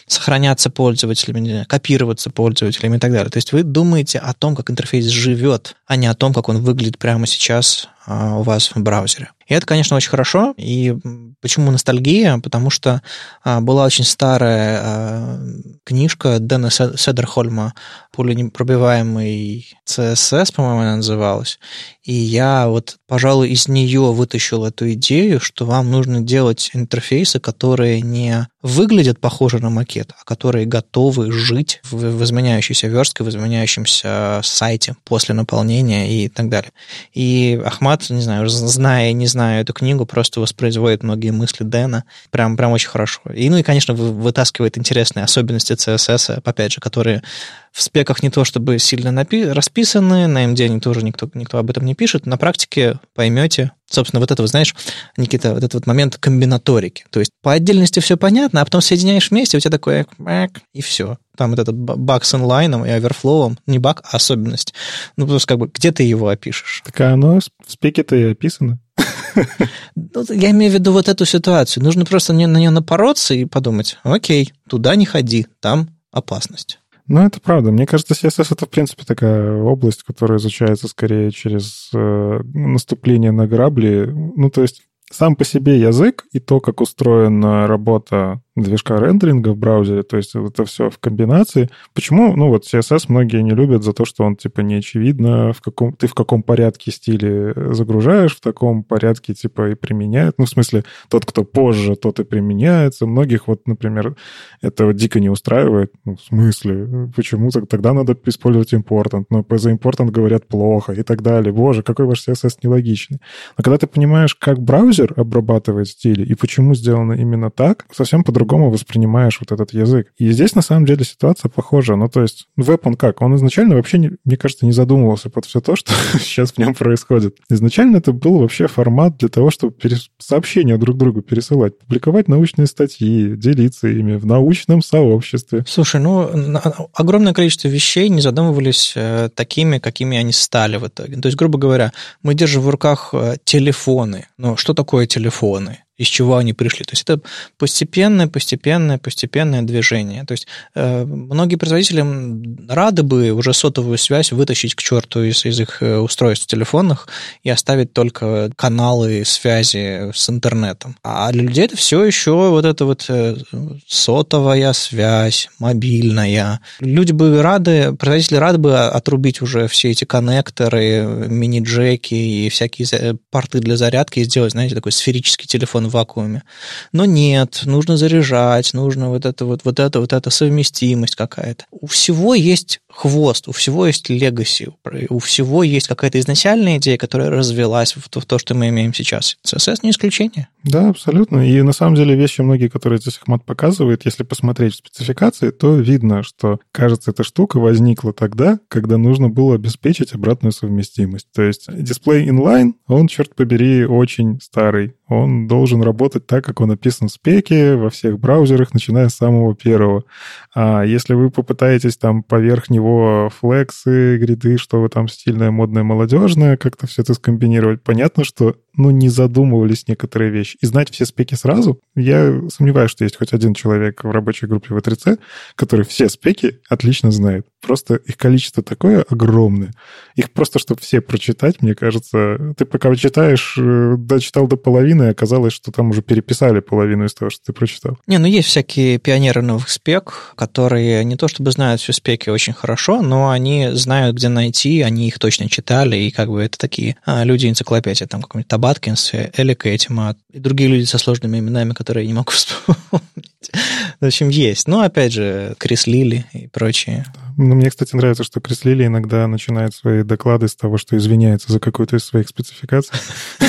сохраняться пользователями, копироваться пользователями и так далее. То есть вы думаете о том, как интерфейс живет, а не о том, как он выглядит прямо сейчас у вас в браузере. И это, конечно, очень хорошо. И почему ностальгия? Потому что а, была очень старая а, книжка Дэна Седерхольма «Пуленепробиваемый CSS», по-моему, она называлась. И я вот, пожалуй, из нее вытащил эту идею, что вам нужно делать интерфейсы, которые не выглядят похоже на макет, а которые готовы жить в, в изменяющейся верстке, в изменяющемся сайте после наполнения и так далее. И Ахмат, не знаю, зная не зная эту книгу, просто воспроизводит многие мысли Дэна. Прям, прям очень хорошо. И, ну и, конечно, вытаскивает интересные особенности CSS, опять же, которые в спеках не то чтобы сильно напи- расписаны, на MD тоже никто, никто об этом не пишет. На практике поймете, собственно, вот это, знаешь, Никита, вот этот вот момент комбинаторики. То есть по отдельности все понятно, а потом соединяешь вместе, у тебя такое и все. Там вот этот баг с инлайном и оверфлоуом, не баг, а особенность. Ну, просто как бы где ты его опишешь? Так а оно в спеке-то и описано. Ну, я имею в виду вот эту ситуацию. Нужно просто на нее напороться и подумать, окей, туда не ходи, там опасность. Ну, это правда. Мне кажется, CSS — это, в принципе, такая область, которая изучается скорее через э, наступление на грабли. Ну, то есть сам по себе язык и то, как устроена работа движка рендеринга в браузере, то есть это все в комбинации. Почему? Ну вот CSS многие не любят за то, что он типа не очевидно, в каком, ты в каком порядке стиле загружаешь, в таком порядке типа и применяют. Ну, в смысле, тот, кто позже, тот и применяется. Многих вот, например, это дико не устраивает. Ну, в смысле? Почему? Тогда надо использовать important. Но за important говорят плохо и так далее. Боже, какой ваш CSS нелогичный. Но когда ты понимаешь, как браузер обрабатывает стили и почему сделано именно так, совсем по-другому по-другому воспринимаешь вот этот язык. И здесь, на самом деле, ситуация похожа. Ну, то есть, веб, он как? Он изначально вообще, не, мне кажется, не задумывался под все то, что [laughs] сейчас в нем происходит. Изначально это был вообще формат для того, чтобы перес... сообщения друг другу пересылать, публиковать научные статьи, делиться ими в научном сообществе. Слушай, ну, огромное количество вещей не задумывались э, такими, какими они стали в итоге. То есть, грубо говоря, мы держим в руках э, телефоны. Ну, что такое телефоны? Из чего они пришли. То есть это постепенное, постепенное, постепенное движение. То есть э, многие производители рады бы уже сотовую связь вытащить к черту из, из их э, устройств телефонных и оставить только каналы связи с интернетом. А для людей это все еще вот это вот э, сотовая связь, мобильная. Люди бы рады, производители рады бы отрубить уже все эти коннекторы, мини-джеки и всякие порты для зарядки и сделать, знаете, такой сферический телефон в вакууме. Но нет, нужно заряжать, нужно вот это вот, вот это, вот эта совместимость какая-то. У всего есть хвост, у всего есть легаси, у всего есть какая-то изначальная идея, которая развелась в то, в то, что мы имеем сейчас. CSS не исключение. Да, абсолютно. И на самом деле вещи многие, которые здесь Ахмат показывает, если посмотреть в спецификации, то видно, что, кажется, эта штука возникла тогда, когда нужно было обеспечить обратную совместимость. То есть дисплей inline, он, черт побери, очень старый. Он должен работать так, как он написан в спеке во всех браузерах, начиная с самого первого. А если вы попытаетесь там поверх него флексы, гриды, что вы там стильное, модное, молодежное, как-то все это скомбинировать, понятно, что ну, не задумывались некоторые вещи. И знать все спеки сразу, я сомневаюсь, что есть хоть один человек в рабочей группе в 3 который все спеки отлично знает. Просто их количество такое огромное. Их просто, чтобы все прочитать, мне кажется, ты пока читаешь, э, дочитал до половины, и оказалось, что там уже переписали половину из того, что ты прочитал. Не, ну есть всякие пионеры новых спек, которые не то чтобы знают все спеки очень хорошо, но они знают, где найти, они их точно читали, и как бы это такие а, люди энциклопедии, там какой-нибудь Табаткинс, Элик Этимат и другие люди со сложными именами, которые я не могу [laughs] вспомнить. В общем, есть. Но, опять же, Крис Лили и прочие. Ну, мне, кстати, нравится, что Крис Лили иногда начинает свои доклады с того, что извиняется за какую-то из своих спецификаций.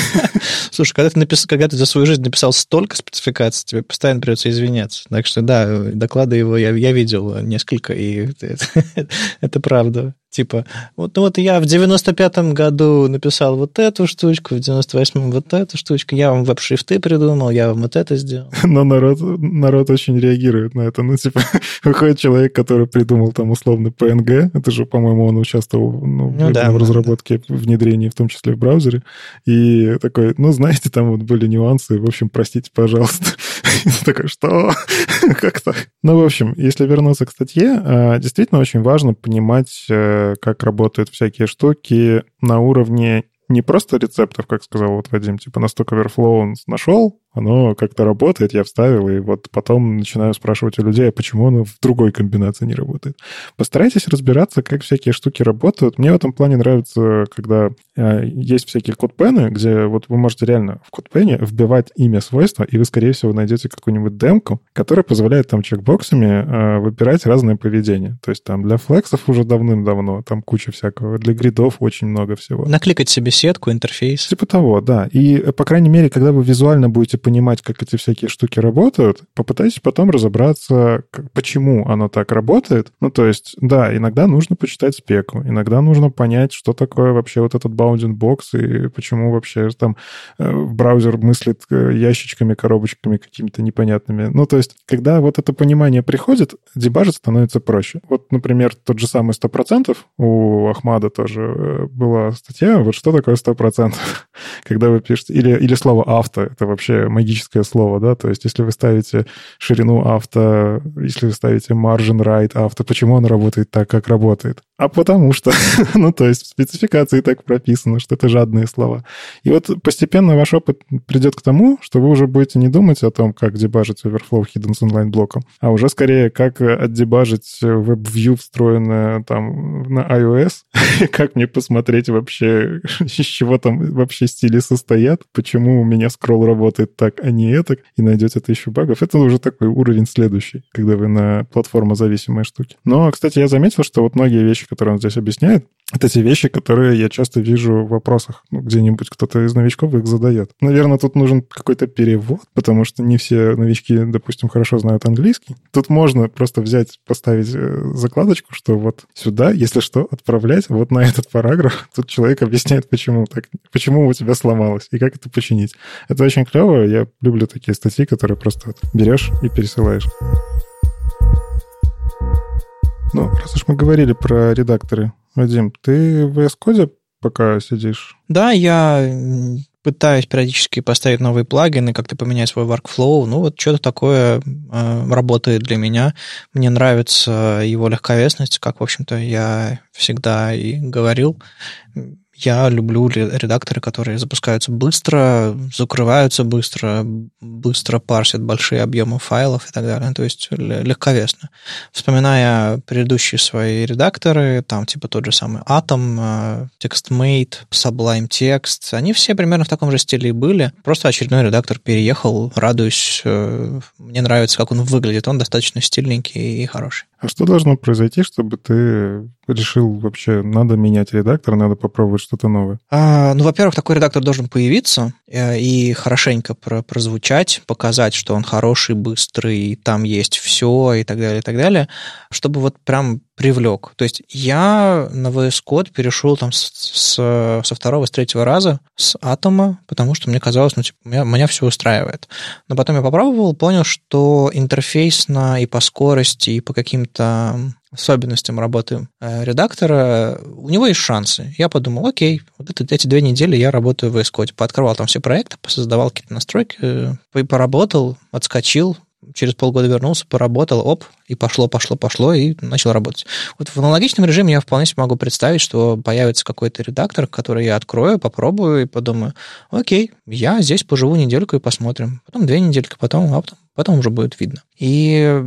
[laughs] Слушай, когда ты, написал, когда ты за свою жизнь написал столько спецификаций, тебе постоянно придется извиняться. Так что, да, доклады его я, я видел несколько, и это, [laughs] это правда. Типа, вот, ну вот я в 95-м году написал вот эту штучку, в 98-м вот эту штучку, я вам веб-шрифты придумал, я вам вот это сделал. [laughs] Но народ, народ очень реагирует на это. Ну, типа, [laughs] выходит человек, который придумал там условно PNG, это же, по-моему, он участвовал ну, ну, в, да, в разработке, да. внедрении, в том числе в браузере, и такой, ну, знаете, там вот были нюансы, в общем, простите, пожалуйста. [laughs] [laughs] Такой, что? [laughs] Как так? Ну, в общем, если вернуться к статье, э, действительно очень важно понимать, э, как работают всякие штуки на уровне не просто рецептов, как сказал вот Вадим, типа на Stack Overflow он нашел, оно как-то работает, я вставил, и вот потом начинаю спрашивать у людей, а почему оно в другой комбинации не работает. Постарайтесь разбираться, как всякие штуки работают. Мне в этом плане нравится, когда э, есть всякие кодпены, где вот вы можете реально в кодпене вбивать имя свойства, и вы, скорее всего, найдете какую-нибудь демку, которая позволяет там чекбоксами э, выбирать разное поведение. То есть там для флексов уже давным-давно, там куча всякого, для гридов очень много всего. Накликать себе сетку, интерфейс. Типа того, да. И, по крайней мере, когда вы визуально будете понимать, как эти всякие штуки работают, попытайтесь потом разобраться, как, почему оно так работает. Ну, то есть, да, иногда нужно почитать спеку, иногда нужно понять, что такое вообще вот этот bounding box и почему вообще там э, браузер мыслит э, ящичками, коробочками какими-то непонятными. Ну, то есть, когда вот это понимание приходит, дебажить становится проще. Вот, например, тот же самый 100%, у Ахмада тоже э, была статья, вот что такое 100%, [laughs] когда вы пишете, или, или слово авто, это вообще магическое слово, да, то есть если вы ставите ширину авто, если вы ставите margin right авто, почему он работает так, как работает? А потому что, [laughs] ну, то есть в спецификации так прописано, что это жадные слова. И вот постепенно ваш опыт придет к тому, что вы уже будете не думать о том, как дебажить Overflow Hidden с онлайн-блоком, а уже скорее, как отдебажить WebView, встроенное там на iOS, [laughs] как мне посмотреть вообще, [laughs] из чего там вообще стили состоят, почему у меня скролл работает так, а не это, и найдете тысячу багов. Это уже такой уровень следующий, когда вы на платформа зависимые штуки. Но, кстати, я заметил, что вот многие вещи, которые он здесь объясняет, это те вещи, которые я часто вижу в вопросах. Ну, где-нибудь кто-то из новичков их задает. Наверное, тут нужен какой-то перевод, потому что не все новички, допустим, хорошо знают английский. Тут можно просто взять, поставить э, закладочку, что вот сюда, если что, отправлять вот на этот параграф. [laughs] Тут человек объясняет, почему так, почему у тебя сломалось и как это починить. Это очень клево. Я люблю такие статьи, которые просто вот берешь и пересылаешь. Ну, раз уж мы говорили про редакторы, Вадим, ты в VS Code пока сидишь? Да, я пытаюсь периодически поставить новые плагины, как-то поменять свой workflow. Ну, вот что-то такое э, работает для меня. Мне нравится его легковесность, как, в общем-то, я всегда и говорил. Я люблю редакторы, которые запускаются быстро, закрываются быстро, быстро парсят большие объемы файлов и так далее. То есть легковесно. Вспоминая предыдущие свои редакторы, там типа тот же самый Atom, э, TextMate, Sublime Text, они все примерно в таком же стиле и были. Просто очередной редактор переехал, радуюсь. Э, мне нравится, как он выглядит. Он достаточно стильненький и хороший. А что должно произойти, чтобы ты решил вообще, надо менять редактор, надо попробовать что-то новое? А, ну, во-первых, такой редактор должен появиться э, и хорошенько про прозвучать, показать, что он хороший, быстрый, там есть все и так далее, и так далее, чтобы вот прям привлек. То есть я на VS Code перешел там с, с, со второго, с третьего раза с атома, потому что мне казалось, ну, типа, меня, меня все устраивает. Но потом я попробовал, понял, что интерфейсно и по скорости, и по каким-то особенностям работы э, редактора, у него есть шансы. Я подумал, окей, вот это, эти две недели я работаю в VS. Пооткрывал там все проекты, создавал какие-то настройки, э, поработал, отскочил, через полгода вернулся, поработал, оп, и пошло, пошло, пошло, и начал работать. Вот в аналогичном режиме я вполне себе могу представить, что появится какой-то редактор, который я открою, попробую и подумаю, окей, я здесь поживу недельку и посмотрим. Потом две недельки, потом, а потом, потом уже будет видно. И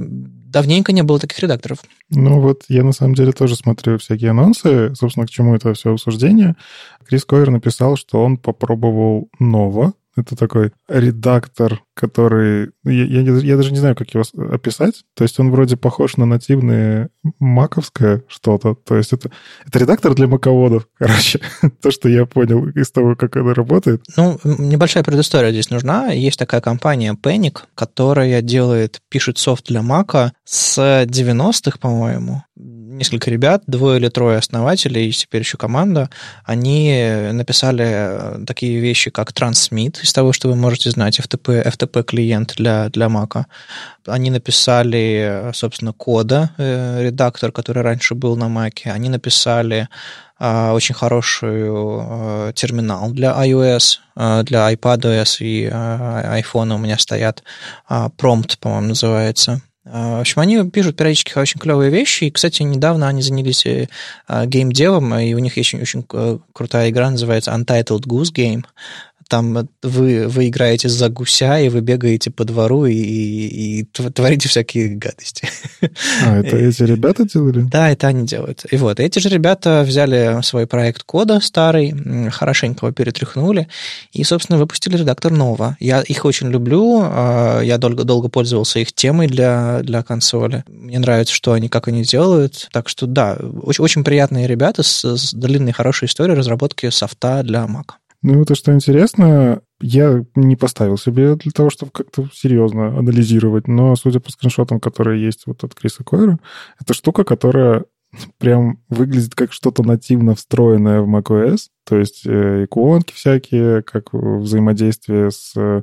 давненько не было таких редакторов. Ну вот я на самом деле тоже смотрю всякие анонсы, собственно, к чему это все обсуждение. Крис Койер написал, что он попробовал Nova, это такой редактор, который... Я, я, я даже не знаю, как его описать. То есть он вроде похож на нативное маковское что-то. То есть это, это редактор для маководов, [laughs] короче. То, что я понял из того, как это работает. Ну, небольшая предыстория здесь нужна. Есть такая компания Panic, которая делает, пишет софт для Мака с 90-х, по-моему несколько ребят, двое или трое основателей, и теперь еще команда, они написали такие вещи, как Transmit, из того, что вы можете знать, FTP, FTP клиент для, для Mac. Они написали, собственно, кода, э, редактор, который раньше был на Mac. Они написали э, очень хороший э, терминал для iOS, для iPadOS и iPhone у меня стоят. Prompt, по-моему, называется. В общем, они пишут периодически очень клевые вещи. И, кстати, недавно они занялись геймдевом, и у них есть очень, очень крутая игра, называется Untitled Goose Game там вы, вы играете за гуся, и вы бегаете по двору и, и, и творите всякие гадости. А, это эти ребята делали? Да, это они делают. И вот, эти же ребята взяли свой проект кода старый, хорошенько его перетряхнули, и, собственно, выпустили редактор Nova. Я их очень люблю, а, я долго, долго пользовался их темой для, для консоли. Мне нравится, что они, как они делают. Так что, да, очень, очень приятные ребята с, с длинной хорошей историей разработки софта для Mac. Ну, это что интересно, я не поставил себе для того, чтобы как-то серьезно анализировать, но судя по скриншотам, которые есть вот от Криса Койера, это штука, которая [laughs] прям выглядит как что-то нативно встроенное в macOS, то есть э, иконки всякие, как взаимодействие с э,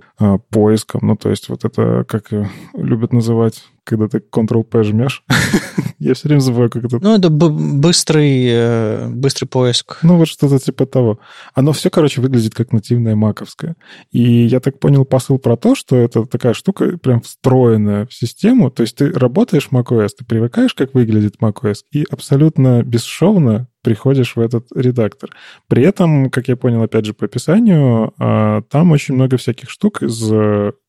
поиском, ну, то есть вот это, как любят называть, когда ты Ctrl-P жмешь. [laughs] Я все время забываю, как это... Ну, это быстрый, э, быстрый поиск. Ну, вот что-то типа того. Оно все, короче, выглядит как нативное маковское. И я так понял посыл про то, что это такая штука прям встроенная в систему. То есть ты работаешь в macOS, ты привыкаешь, как выглядит macOS, и абсолютно бесшовно приходишь в этот редактор. При этом, как я понял, опять же, по описанию, а, там очень много всяких штук из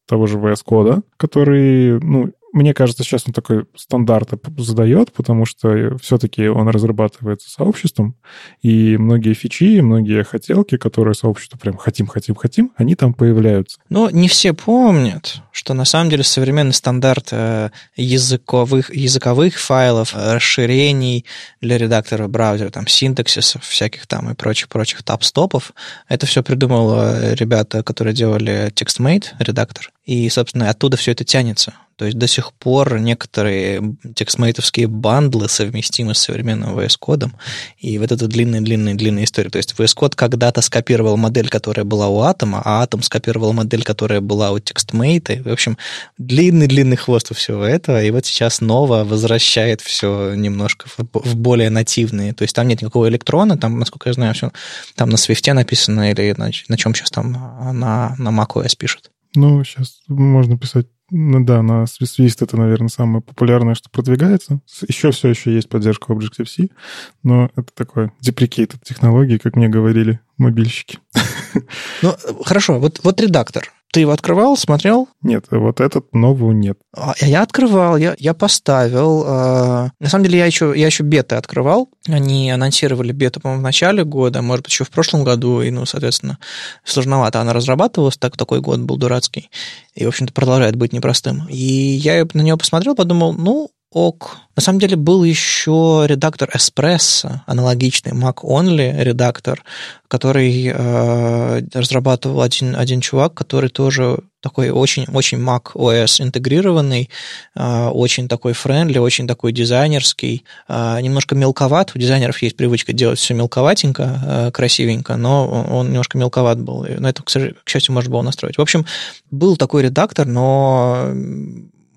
того же VS Code, который, ну, мне кажется, сейчас он такой стандарт задает, потому что все-таки он разрабатывается сообществом, и многие фичи, многие хотелки, которые сообщество прям хотим, хотим, хотим, они там появляются. Но не все помнят, что на самом деле современный стандарт э, языковых, языковых файлов, расширений для редактора браузера, там, синтаксисов всяких там и прочих-прочих тап-стопов, это все придумал э, ребята, которые делали TextMate, редактор, и, собственно, оттуда все это тянется. То есть до сих пор некоторые текстмейтовские бандлы совместимы с современным VS кодом, и вот эта длинная-длинная-длинная история. То есть VS Code когда-то скопировал модель, которая была у Атома, а Атом скопировал модель, которая была у текстмейта. В общем, длинный-длинный хвост у всего этого, и вот сейчас Nova возвращает все немножко в более нативные. То есть там нет никакого электрона, там, насколько я знаю, все там на Swift написано или на, на чем сейчас там на, на macOS пишут. Ну, сейчас можно писать ну да, на Swift это, наверное, самое популярное, что продвигается. Еще все еще есть поддержка Objective-C, но это такое deprecated технологии, как мне говорили мобильщики. Ну, хорошо, вот, вот редактор. Ты его открывал, смотрел? Нет, вот этот новую нет. А, я открывал, я, я поставил. Э, на самом деле я еще, я еще беты открывал. Они анонсировали бету, по-моему, в начале года, может быть, еще в прошлом году, и, ну, соответственно, сложновато она разрабатывалась, так такой год был дурацкий, и, в общем-то, продолжает быть непростым. И я на него посмотрел, подумал, ну, ок. На самом деле был еще редактор Espresso, аналогичный Mac Only редактор, который э, разрабатывал один, один чувак, который тоже такой очень-очень Mac OS интегрированный, э, очень такой френдли, очень такой дизайнерский, э, немножко мелковат. У дизайнеров есть привычка делать все мелковатенько, э, красивенько, но он немножко мелковат был. Но это, к счастью, можно было настроить. В общем, был такой редактор, но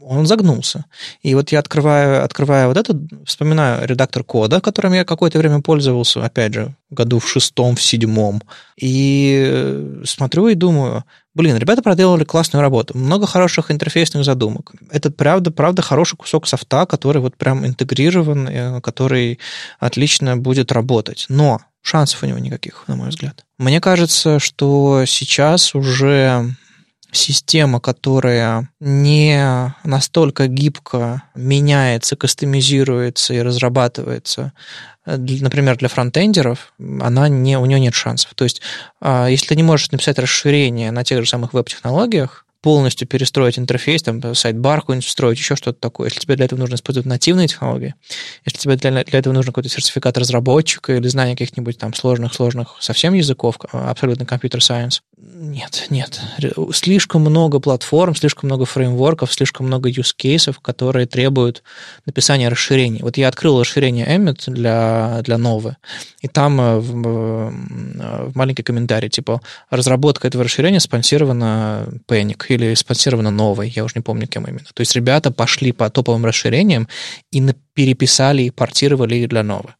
он загнулся. И вот я открываю, открываю вот этот, вспоминаю редактор кода, которым я какое-то время пользовался, опять же, году в шестом, в седьмом, и смотрю и думаю, блин, ребята проделали классную работу, много хороших интерфейсных задумок. Это правда, правда хороший кусок софта, который вот прям интегрирован, э, который отлично будет работать. Но шансов у него никаких, на мой взгляд. Мне кажется, что сейчас уже система, которая не настолько гибко меняется, кастомизируется и разрабатывается, например, для фронтендеров, она не, у нее нет шансов. То есть, а, если ты не можешь написать расширение на тех же самых веб-технологиях, полностью перестроить интерфейс, там, сайдбар какой-нибудь встроить, еще что-то такое. Если тебе для этого нужно использовать нативные технологии, если тебе для, для этого нужно какой-то сертификат разработчика или знание каких-нибудь там сложных-сложных совсем языков, абсолютно computer science, Нет, нет. Слишком много платформ, слишком много фреймворков, слишком много use cases, которые требуют написания расширений. Вот я открыл расширение Emmet для, для Новы, и там э, в, э, в маленький комментарий, типа, разработка этого расширения спонсирована Panic или спонсирована Новой, я уже не помню, кем именно. То есть ребята пошли по топовым расширениям и переписали и портировали для Новы.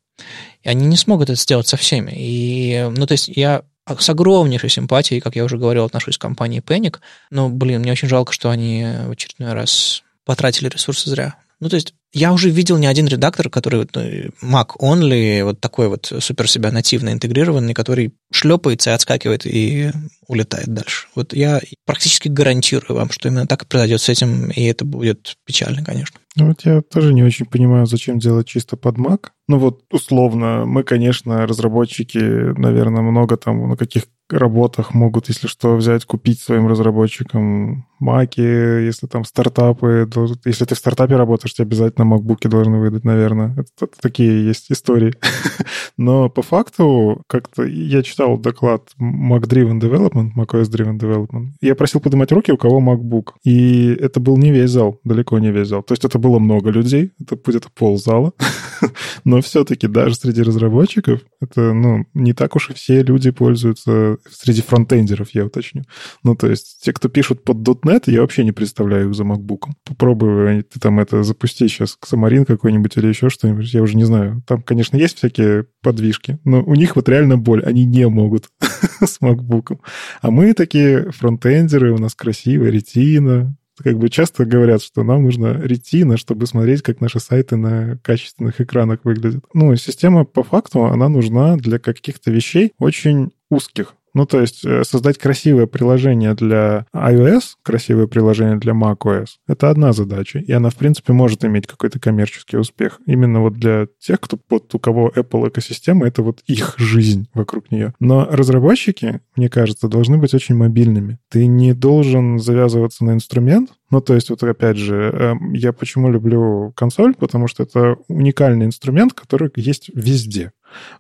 И они не смогут это сделать со всеми. И, ну, то есть я с огромнейшей симпатией, как я уже говорил, отношусь к компании Panic, но, блин, мне очень жалко, что они в очередной раз потратили ресурсы зря. Ну, то есть я уже видел не один редактор, который вот, э, Mac Only, вот такой вот супер себя нативно интегрированный, который шлепается и отскакивает и улетает дальше. Вот я практически гарантирую вам, что именно так и произойдет с этим, и это будет печально, конечно. Ну вот я тоже не очень понимаю, зачем делать чисто под Mac. Ну вот условно, мы, конечно, разработчики, наверное, много там на каких работах могут, если что, взять, купить своим разработчикам маки, если там стартапы, если ты в стартапе работаешь, тебе обязательно макбуки должны выдать, наверное. Это, это такие есть истории. [laughs] Но по факту, как-то я читал доклад Mac-Driven Development, macOS-Driven Development. Я просил поднимать руки, у кого MacBook. И это был не весь зал, далеко не весь зал. То есть это было много людей, это где-то пол зала. [laughs] Но все-таки даже среди разработчиков это, ну, не так уж и все люди пользуются среди фронтендеров, я уточню. Ну, то есть те, кто пишут под .NET, я вообще не представляю их за MacBook. Попробуй ты там это запусти сейчас, Самарин какой-нибудь или еще что-нибудь, я уже не знаю. Там, конечно, есть всякие подвижки, но у них вот реально боль, они не могут [laughs] с MacBook. А мы такие фронтендеры, у нас красивая ретина, как бы часто говорят, что нам нужно ретина, чтобы смотреть, как наши сайты на качественных экранах выглядят. Ну, система по факту, она нужна для каких-то вещей очень узких. Ну, то есть э, создать красивое приложение для iOS, красивое приложение для macOS — это одна задача, и она, в принципе, может иметь какой-то коммерческий успех. Именно вот для тех, кто, вот, у кого Apple экосистема, это вот их жизнь вокруг нее. Но разработчики, мне кажется, должны быть очень мобильными. Ты не должен завязываться на инструмент, ну, то есть, вот опять же, эм, я почему люблю консоль, потому что это уникальный инструмент, который есть везде.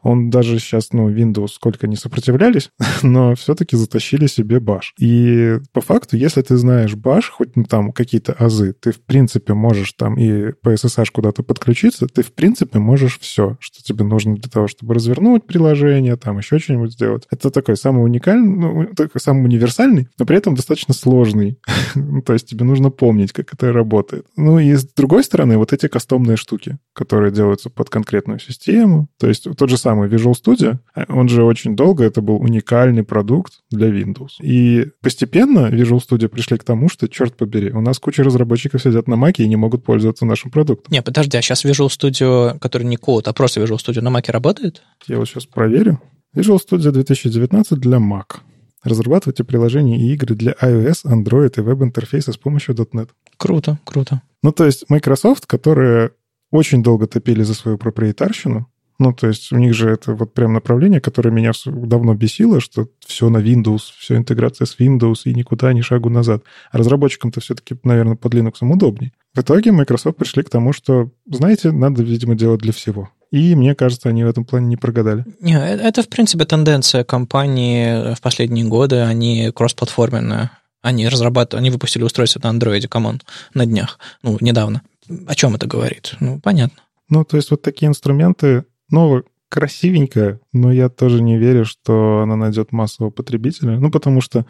Он даже сейчас, ну, Windows сколько не сопротивлялись, [laughs] но все-таки затащили себе баш. И по факту, если ты знаешь баш, хоть ну, там какие-то азы, ты в принципе можешь там и по SSH куда-то подключиться, ты в принципе можешь все, что тебе нужно для того, чтобы развернуть приложение, там еще что-нибудь сделать. Это такой самый уникальный, ну, такой самый универсальный, но при этом достаточно сложный. [laughs] Ну, то есть тебе нужно помнить, как это работает. Ну и с другой стороны, вот эти кастомные штуки, которые делаются под конкретную систему, то есть тот же самый Visual Studio, он же очень долго, это был уникальный продукт для Windows. И постепенно Visual Studio пришли к тому, что, черт побери, у нас куча разработчиков сидят на Маке и не могут пользоваться нашим продуктом. Не, подожди, а сейчас Visual Studio, который не код, а просто Visual Studio на Маке работает? Я вот сейчас проверю. Visual Studio 2019 для Mac. Разрабатывайте приложения и игры для iOS, Android и веб-интерфейса с помощью .NET. Круто, круто. Ну, то есть Microsoft, которые очень долго топили за свою проприетарщину, ну, то есть у них же это вот прям направление, которое меня давно бесило, что все на Windows, все интеграция с Windows и никуда ни шагу назад. А разработчикам-то все-таки, наверное, под Linux удобней. В итоге Microsoft пришли к тому, что, знаете, надо, видимо, делать для всего. И мне кажется, они в этом плане не прогадали. Не, э, это, в принципе, тенденция компании в последние годы. Они кроссплатформенные. Они разрабатывают, они выпустили устройство на Android, come on, на днях, ну, недавно. О чем это говорит? Ну, понятно. Ну, то есть вот такие инструменты, ну, красивенькая, но я тоже не верю, что она найдет массового потребителя. Ну, потому что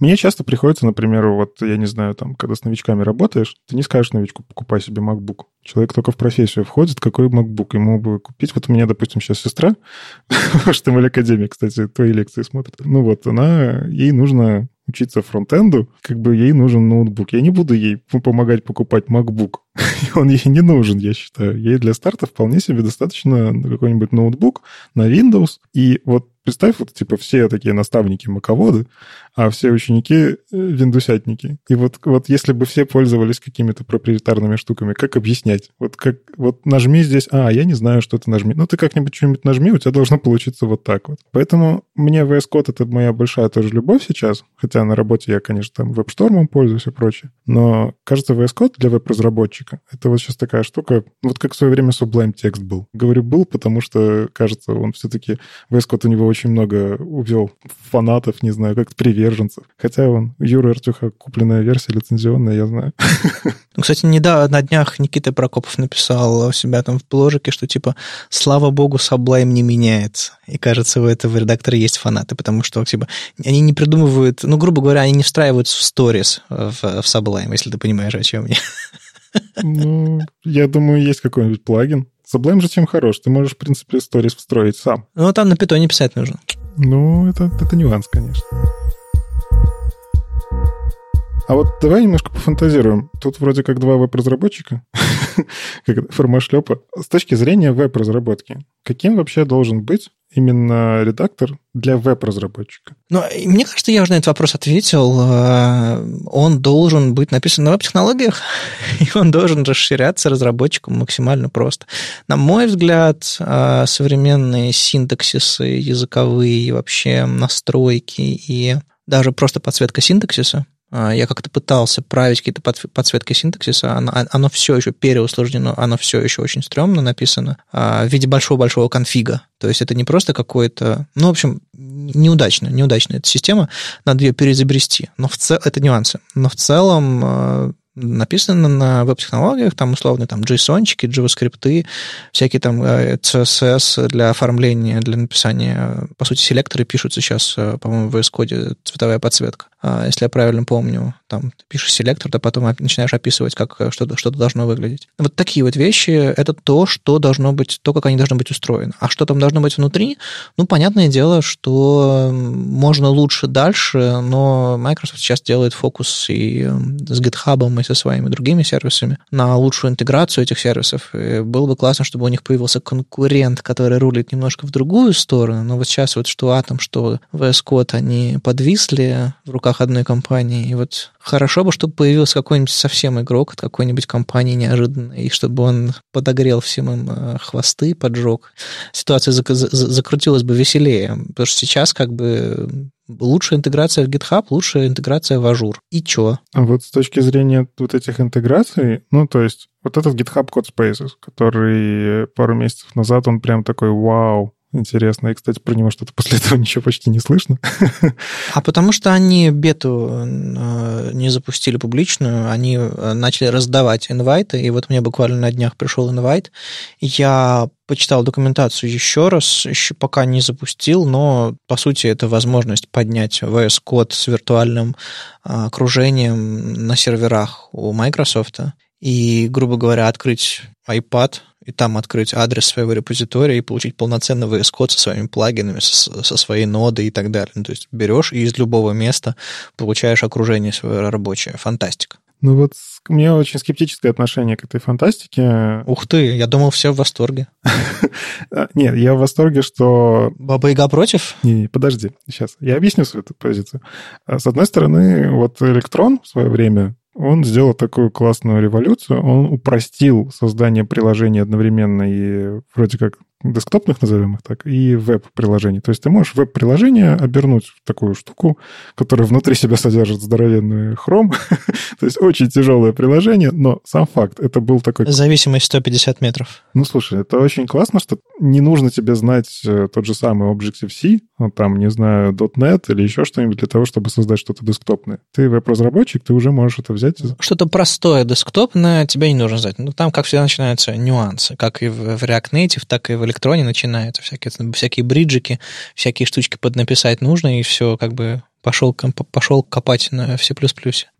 мне часто приходится, например, вот, я не знаю, там, когда с новичками работаешь, ты не скажешь новичку, покупай себе MacBook. Человек только в профессию входит, какой MacBook ему бы купить. Вот у меня, допустим, сейчас сестра, [laughs] что мы Академия, кстати, твои лекции смотрит. Ну вот, она, ей нужно учиться фронтенду, как бы ей нужен ноутбук. Я не буду ей помогать покупать MacBook. [laughs] Он ей не нужен, я считаю. Ей для старта вполне себе достаточно какой-нибудь ноутбук на Windows. И вот представь, вот типа все такие наставники маководы, а все ученики э, виндусятники. И вот, вот если бы все пользовались какими-то проприетарными штуками, как объяснять? Вот как вот нажми здесь, а, я не знаю, что ты нажми. Ну, ты как-нибудь что-нибудь нажми, у тебя должно получиться вот так вот. Поэтому мне VS Code — это моя большая тоже любовь сейчас, хотя на работе я, конечно, там веб-штормом пользуюсь и прочее. Но, кажется, VS Code для веб-разработчика разработчика. Это вот сейчас такая штука, вот как в свое время Sublime текст был. Говорю, был, потому что, кажется, он все-таки, VS Code у него очень много увел фанатов, не знаю, как приверженцев. Хотя он, Юра Артюха, купленная версия лицензионная, я знаю. [laughs] Ну, кстати, недавно, на днях Никита Прокопов написал у себя там в бложике, что типа, слава богу, Sublime не меняется. И кажется, у этого редактора есть фанаты, потому что типа, они не придумывают, ну, грубо говоря, они не встраиваются в сторис в, в Sublime, если ты понимаешь, о чем я. Ну, я думаю, есть какой-нибудь плагин. Sublime же чем хорош? Ты можешь, в принципе, сторис встроить сам. Ну, там на питоне писать нужно. Ну, это, это нюанс, конечно. А вот давай немножко пофантазируем. Тут вроде как два веб-разработчика, [laughs] как формашлепа. С точки зрения веб-разработки, каким вообще должен быть именно редактор для веб-разработчика? Ну, мне кажется, я уже на этот вопрос ответил. Э, он должен быть написан на веб-технологиях, [laughs] и он должен расширяться разработчиком максимально просто. На мой взгляд, э, современные синтаксисы языковые, вообще настройки и даже просто подсветка синтаксиса я как-то пытался править какие-то подсветки синтаксиса, оно, а, оно все еще переусложнено, оно все еще очень стрёмно написано а, в виде большого-большого конфига. То есть это не просто какое-то... Ну, в общем, неудачно, неудачная эта система, надо ее переизобрести. Но в цел... Это нюансы. Но в целом написано на веб-технологиях, там условно там JSON, JavaScript, всякие там CSS для оформления, для написания. По сути, селекторы пишутся сейчас, по-моему, в VS Code цветовая подсветка. А, если я правильно помню, там ты пишешь селектор, да потом начинаешь описывать, как э, что-то, что должно выглядеть. Вот такие вот вещи — это то, что должно быть, то, как они должны быть устроены. А что там должно быть внутри? Ну, понятное дело, что можно лучше дальше, но Microsoft сейчас делает фокус и с GitHub, и со своими другими сервисами на лучшую интеграцию этих сервисов. И было бы классно, чтобы у них появился конкурент, который рулит немножко в другую сторону, но вот сейчас вот что Atom, что VS Code, они подвисли в руках руках одной компании. И вот хорошо бы, чтобы появился какой-нибудь совсем игрок от какой-нибудь компании неожиданной, и чтобы он подогрел всем им э, хвосты, поджег. Ситуация зак- закрутилась бы веселее, потому что сейчас как бы лучшая интеграция в GitHub, лучшая интеграция в Azure. И чё? А вот с точки зрения вот этих интеграций, ну, то есть вот этот GitHub Codespaces, который пару месяцев назад, он прям такой, вау, Интересно. И, кстати, про него что-то [laughs] после этого ничего почти не слышно. [laughs] А потому что они бету э, не запустили публичную, они э, начали раздавать инвайты, и вот мне буквально на днях пришел инвайт. Я почитал документацию еще раз, еще пока не запустил, но, по сути, это возможность поднять VS Code с виртуальным э, окружением на серверах у Microsoft и, грубо говоря, открыть iPad, и там открыть адрес своего репозитория и получить полноценный VS Code со своими плагинами, со, со своей нодой и так далее. Ну, то есть берешь и из любого места получаешь окружение свое рабочее. Фантастика. Ну вот у меня очень скептическое отношение к этой фантастике. Ух ты, я думал, все в восторге. А, нет, я в восторге, что... Баба Яга против? Не, подожди, сейчас. Я объясню свою позицию. А, с одной стороны, вот Электрон в свое время он сделал такую классную революцию. Он упростил создание приложений одновременно и вроде как десктопных, назовем их так, и веб-приложений. То есть ты можешь веб-приложение обернуть в такую штуку, которая внутри себя содержит здоровенный хром. [laughs] То есть очень тяжелое приложение, но сам факт, это был такой... Зависимость 150 метров. Ну, слушай, это очень классно, что не нужно тебе знать э, тот же самый Objective-C, ну, там, не знаю, .NET или еще что-нибудь для того, чтобы создать что-то десктопное. Ты веб-разработчик, ты уже можешь это взять. Что-то простое десктопное тебе не нужно знать. Ну, там, как всегда, начинаются нюансы. Как и в React Native, так и в электроне начинается. Всякие, всякие бриджики, всякие штучки поднаписать нужно, и все как бы пошел, пошел копать на C++.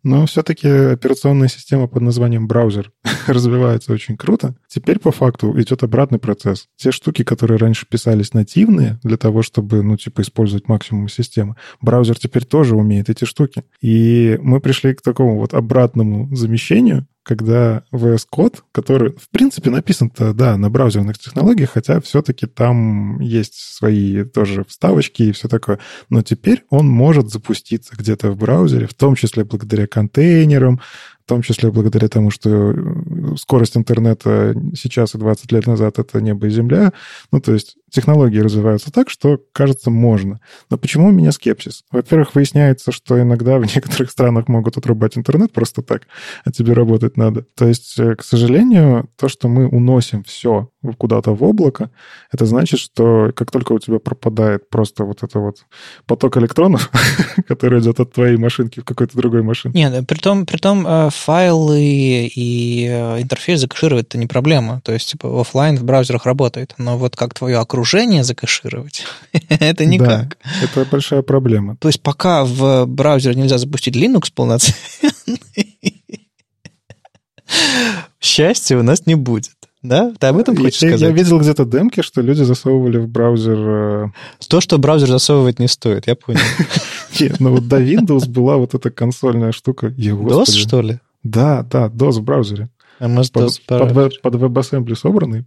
Но все-таки операционная система под названием браузер [laughs] развивается очень круто. Теперь по факту идет обратный процесс. Те штуки, которые раньше писались нативные для того, чтобы, ну, типа, использовать максимум системы, браузер теперь тоже умеет эти штуки. И мы пришли к такому вот обратному замещению, когда VS Code, который, в принципе, написан-то, да, на браузерных технологиях, хотя все-таки там есть свои тоже вставочки и все такое, но теперь он может запуститься где-то в браузере, в том числе благодаря контейнерам, том числе благодаря тому, что э, скорость интернета сейчас и 20 лет назад — это небо и земля. Ну, то есть технологии развиваются так, что, кажется, можно. Но почему у меня скепсис? Во-первых, выясняется, что иногда в [laughs] некоторых странах могут отрубать интернет просто так, а тебе работать надо. То есть, э, к сожалению, то, что мы уносим все куда-то в облако, это значит, что как только у тебя пропадает просто вот это вот поток электронов, [laughs] который идет от твоей машинки в какой-то другой машине. Нет, при том, при том э, файлы и э, интерфейс закэшировать это не проблема. То есть, типа, офлайн в браузерах работает. Но вот как твое окружение закэшировать, [laughs] это никак. Да, это большая проблема. То есть, пока в браузере нельзя запустить Linux полноценный, [laughs] счастья у нас не будет. Да? Ты об этом хочешь я, сказать? Я видел где-то демки, что люди засовывали в браузер... Э, То, что браузер засовывать не стоит, я понял. [laughs] Нет, ну вот до Windows была вот эта консольная штука. DOS, что ли? Да, да, DOS в браузере. А может, под, DOS под, под WebAssembly собранный?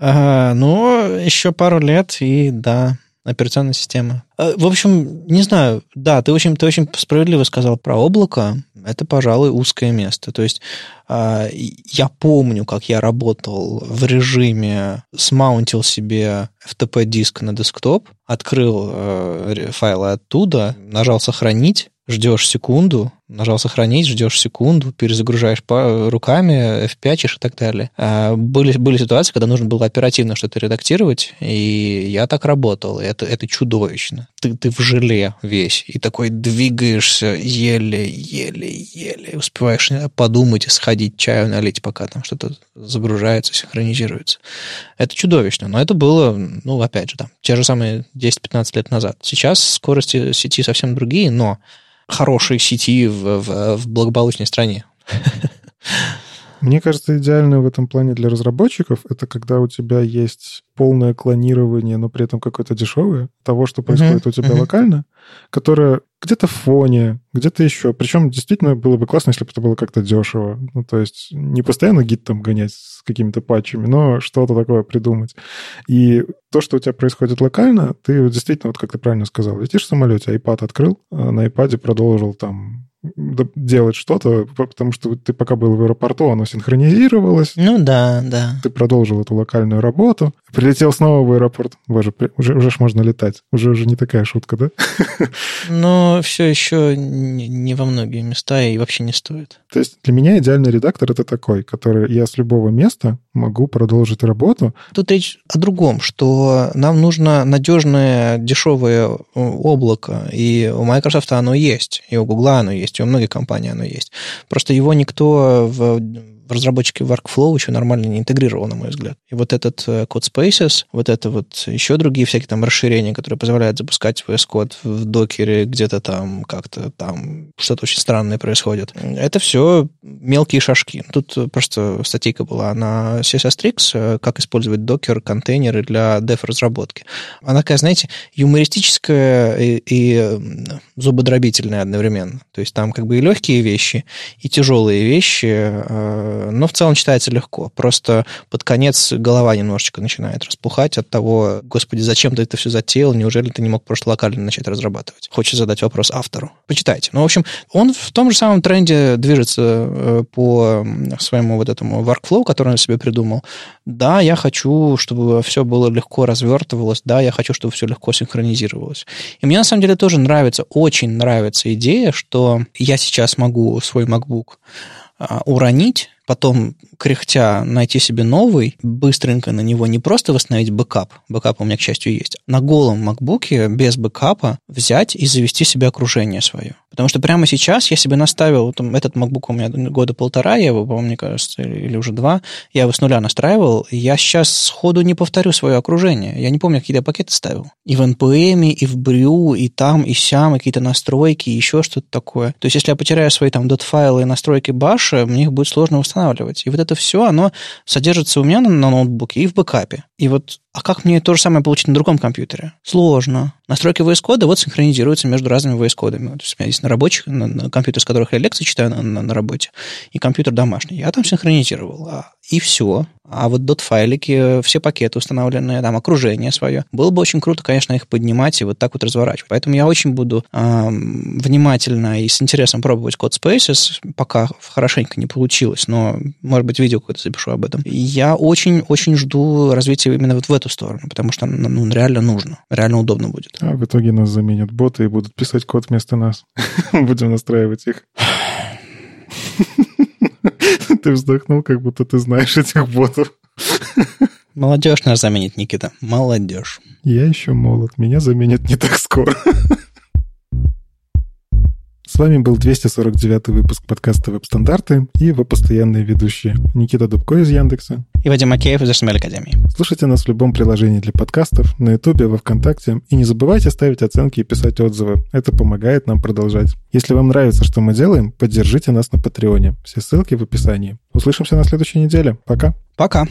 Ага, ну, еще пару лет, и да, операционная система. Э, в общем, не знаю, да, ты очень, ты очень справедливо сказал про облако. Это, пожалуй, узкое место. То есть а, я помню, как я работал в режиме, смаунтил себе FTP-диск на десктоп, открыл э, файлы оттуда, нажал «Сохранить», ждешь секунду, нажал сохранить, ждешь секунду, перезагружаешь руками, F5 и так далее. А были, были ситуации, когда нужно было оперативно что-то редактировать, и я так работал. Это, это чудовищно. Ты, ты в желе весь, и такой двигаешься еле-еле-еле, успеваешь подумать и сходить чаю налить, пока там что-то загружается, синхронизируется. Это чудовищно, но это было, ну, опять же, там, те же самые 10-15 лет назад. Сейчас скорости сети совсем другие, но хорошей сети в, в, в благополучной стране. [laughs] Мне кажется, идеально в этом плане для разработчиков это когда у тебя есть полное клонирование, но при этом какое-то дешевое того, что происходит uh-huh, у тебя uh-huh. локально, которое где-то в фоне, где-то еще. Причем действительно было бы классно, если бы это было как-то дешево. Ну, то есть не постоянно гид там гонять с какими-то патчами, но что-то такое придумать. И то, что у тебя происходит локально, ты действительно, вот как ты правильно сказал, летишь в самолете, iPad открыл, а на iPad продолжил там делать что-то, потому что ты пока был в аэропорту, оно синхронизировалось. Ну да, да. Ты продолжил эту локальную работу, прилетел снова в аэропорт. Боже, уже, уже ж можно летать. Уже, уже не такая шутка, да? [laughs] Но все еще не, не во многие места и вообще не стоит. То есть для меня идеальный редактор — это такой, который я с любого места могу продолжить работу. Тут речь о другом, что нам нужно надежное, дешевое э, облако, и у Microsoft оно есть, и у Google оно есть, и у многих компаний оно есть. Просто его никто в в разработчике Workflow еще нормально не интегрировал, на мой взгляд. И вот этот э, код Spaces, вот это вот еще другие всякие там расширения, которые позволяют запускать VS Code в докере, где-то там как-то там что-то очень странное происходит. Это все мелкие шажки. Тут просто статейка была на CSS Tricks, э, как использовать докер, контейнеры для деф-разработки. Она такая, знаете, юмористическая и, и зубодробительная одновременно. То есть там как бы и легкие вещи, и тяжелые вещи, э, но в целом читается легко. Просто под конец голова немножечко начинает распухать от того, господи, зачем ты это все затеял, неужели ты не мог просто локально начать разрабатывать? Хочется задать вопрос автору. Почитайте. Ну, в общем, он в том же самом тренде движется э, по своему вот этому workflow, который он себе придумал. Да, я хочу, чтобы все было легко развертывалось, да, я хочу, чтобы все легко синхронизировалось. И мне на самом деле тоже нравится, очень нравится идея, что я сейчас могу свой MacBook а, уронить, потом кряхтя найти себе новый, быстренько на него не просто восстановить бэкап, бэкап у меня, к счастью, есть, на голом макбуке без бэкапа взять и завести себе окружение свое. Потому что прямо сейчас я себе наставил, там, этот MacBook у меня года полтора, я его, по-моему, мне кажется, или уже два, я его с нуля настраивал, я сейчас сходу не повторю свое окружение. Я не помню, какие я пакеты ставил. И в NPM, и в Brew, и там, и сям, и какие-то настройки, и еще что-то такое. То есть, если я потеряю свои там dot-файлы и настройки баша, мне их будет сложно восстанавливать. И вот это все, оно содержится у меня на, на ноутбуке и в бэкапе. И вот А как мне то же самое получить на другом компьютере? Сложно. Настройки VS Code вот синхронизируются между разными VS кодами. Вот у меня есть на рабочих, на, на компьютер, с которых я лекции читаю на, на, на работе, и компьютер домашний. Я там синхронизировал. А, и все. А вот дот-файлики, все пакеты установленные, там окружение свое. Было бы очень круто, конечно, их поднимать и вот так вот разворачивать. Поэтому я очень буду э, внимательно и с интересом пробовать код Spaces, пока хорошенько не получилось, но, может быть, видео какое-то запишу об этом. Я очень-очень жду развития именно вот в эту сторону, потому что ну, реально нужно, реально удобно будет. А в итоге нас заменят боты и будут писать код вместо нас. [laughs] Будем настраивать их. [laughs] [laughs] Ты вздохнул, как будто ты знаешь этих ботов. Молодежь нас заменит, Никита. Молодежь. Я еще молод. Меня заменят не так скоро. [laughs] С вами был 249 выпуск подкаста «Веб-стандарты» и его постоянные ведущие Никита Дубко из Яндекса и Вадим Макеев из HTML Академии. Слушайте нас в любом приложении для подкастов, на Ютубе, во Вконтакте, и не забывайте ставить оценки и писать отзывы. Это помогает нам продолжать. Если вам нравится, что мы делаем, поддержите нас на Патреоне. Все ссылки в описании. Услышимся на следующей неделе. Пока. Пока.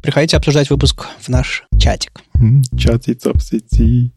Приходите обсуждать выпуск в наш чатик. Чатик в сети.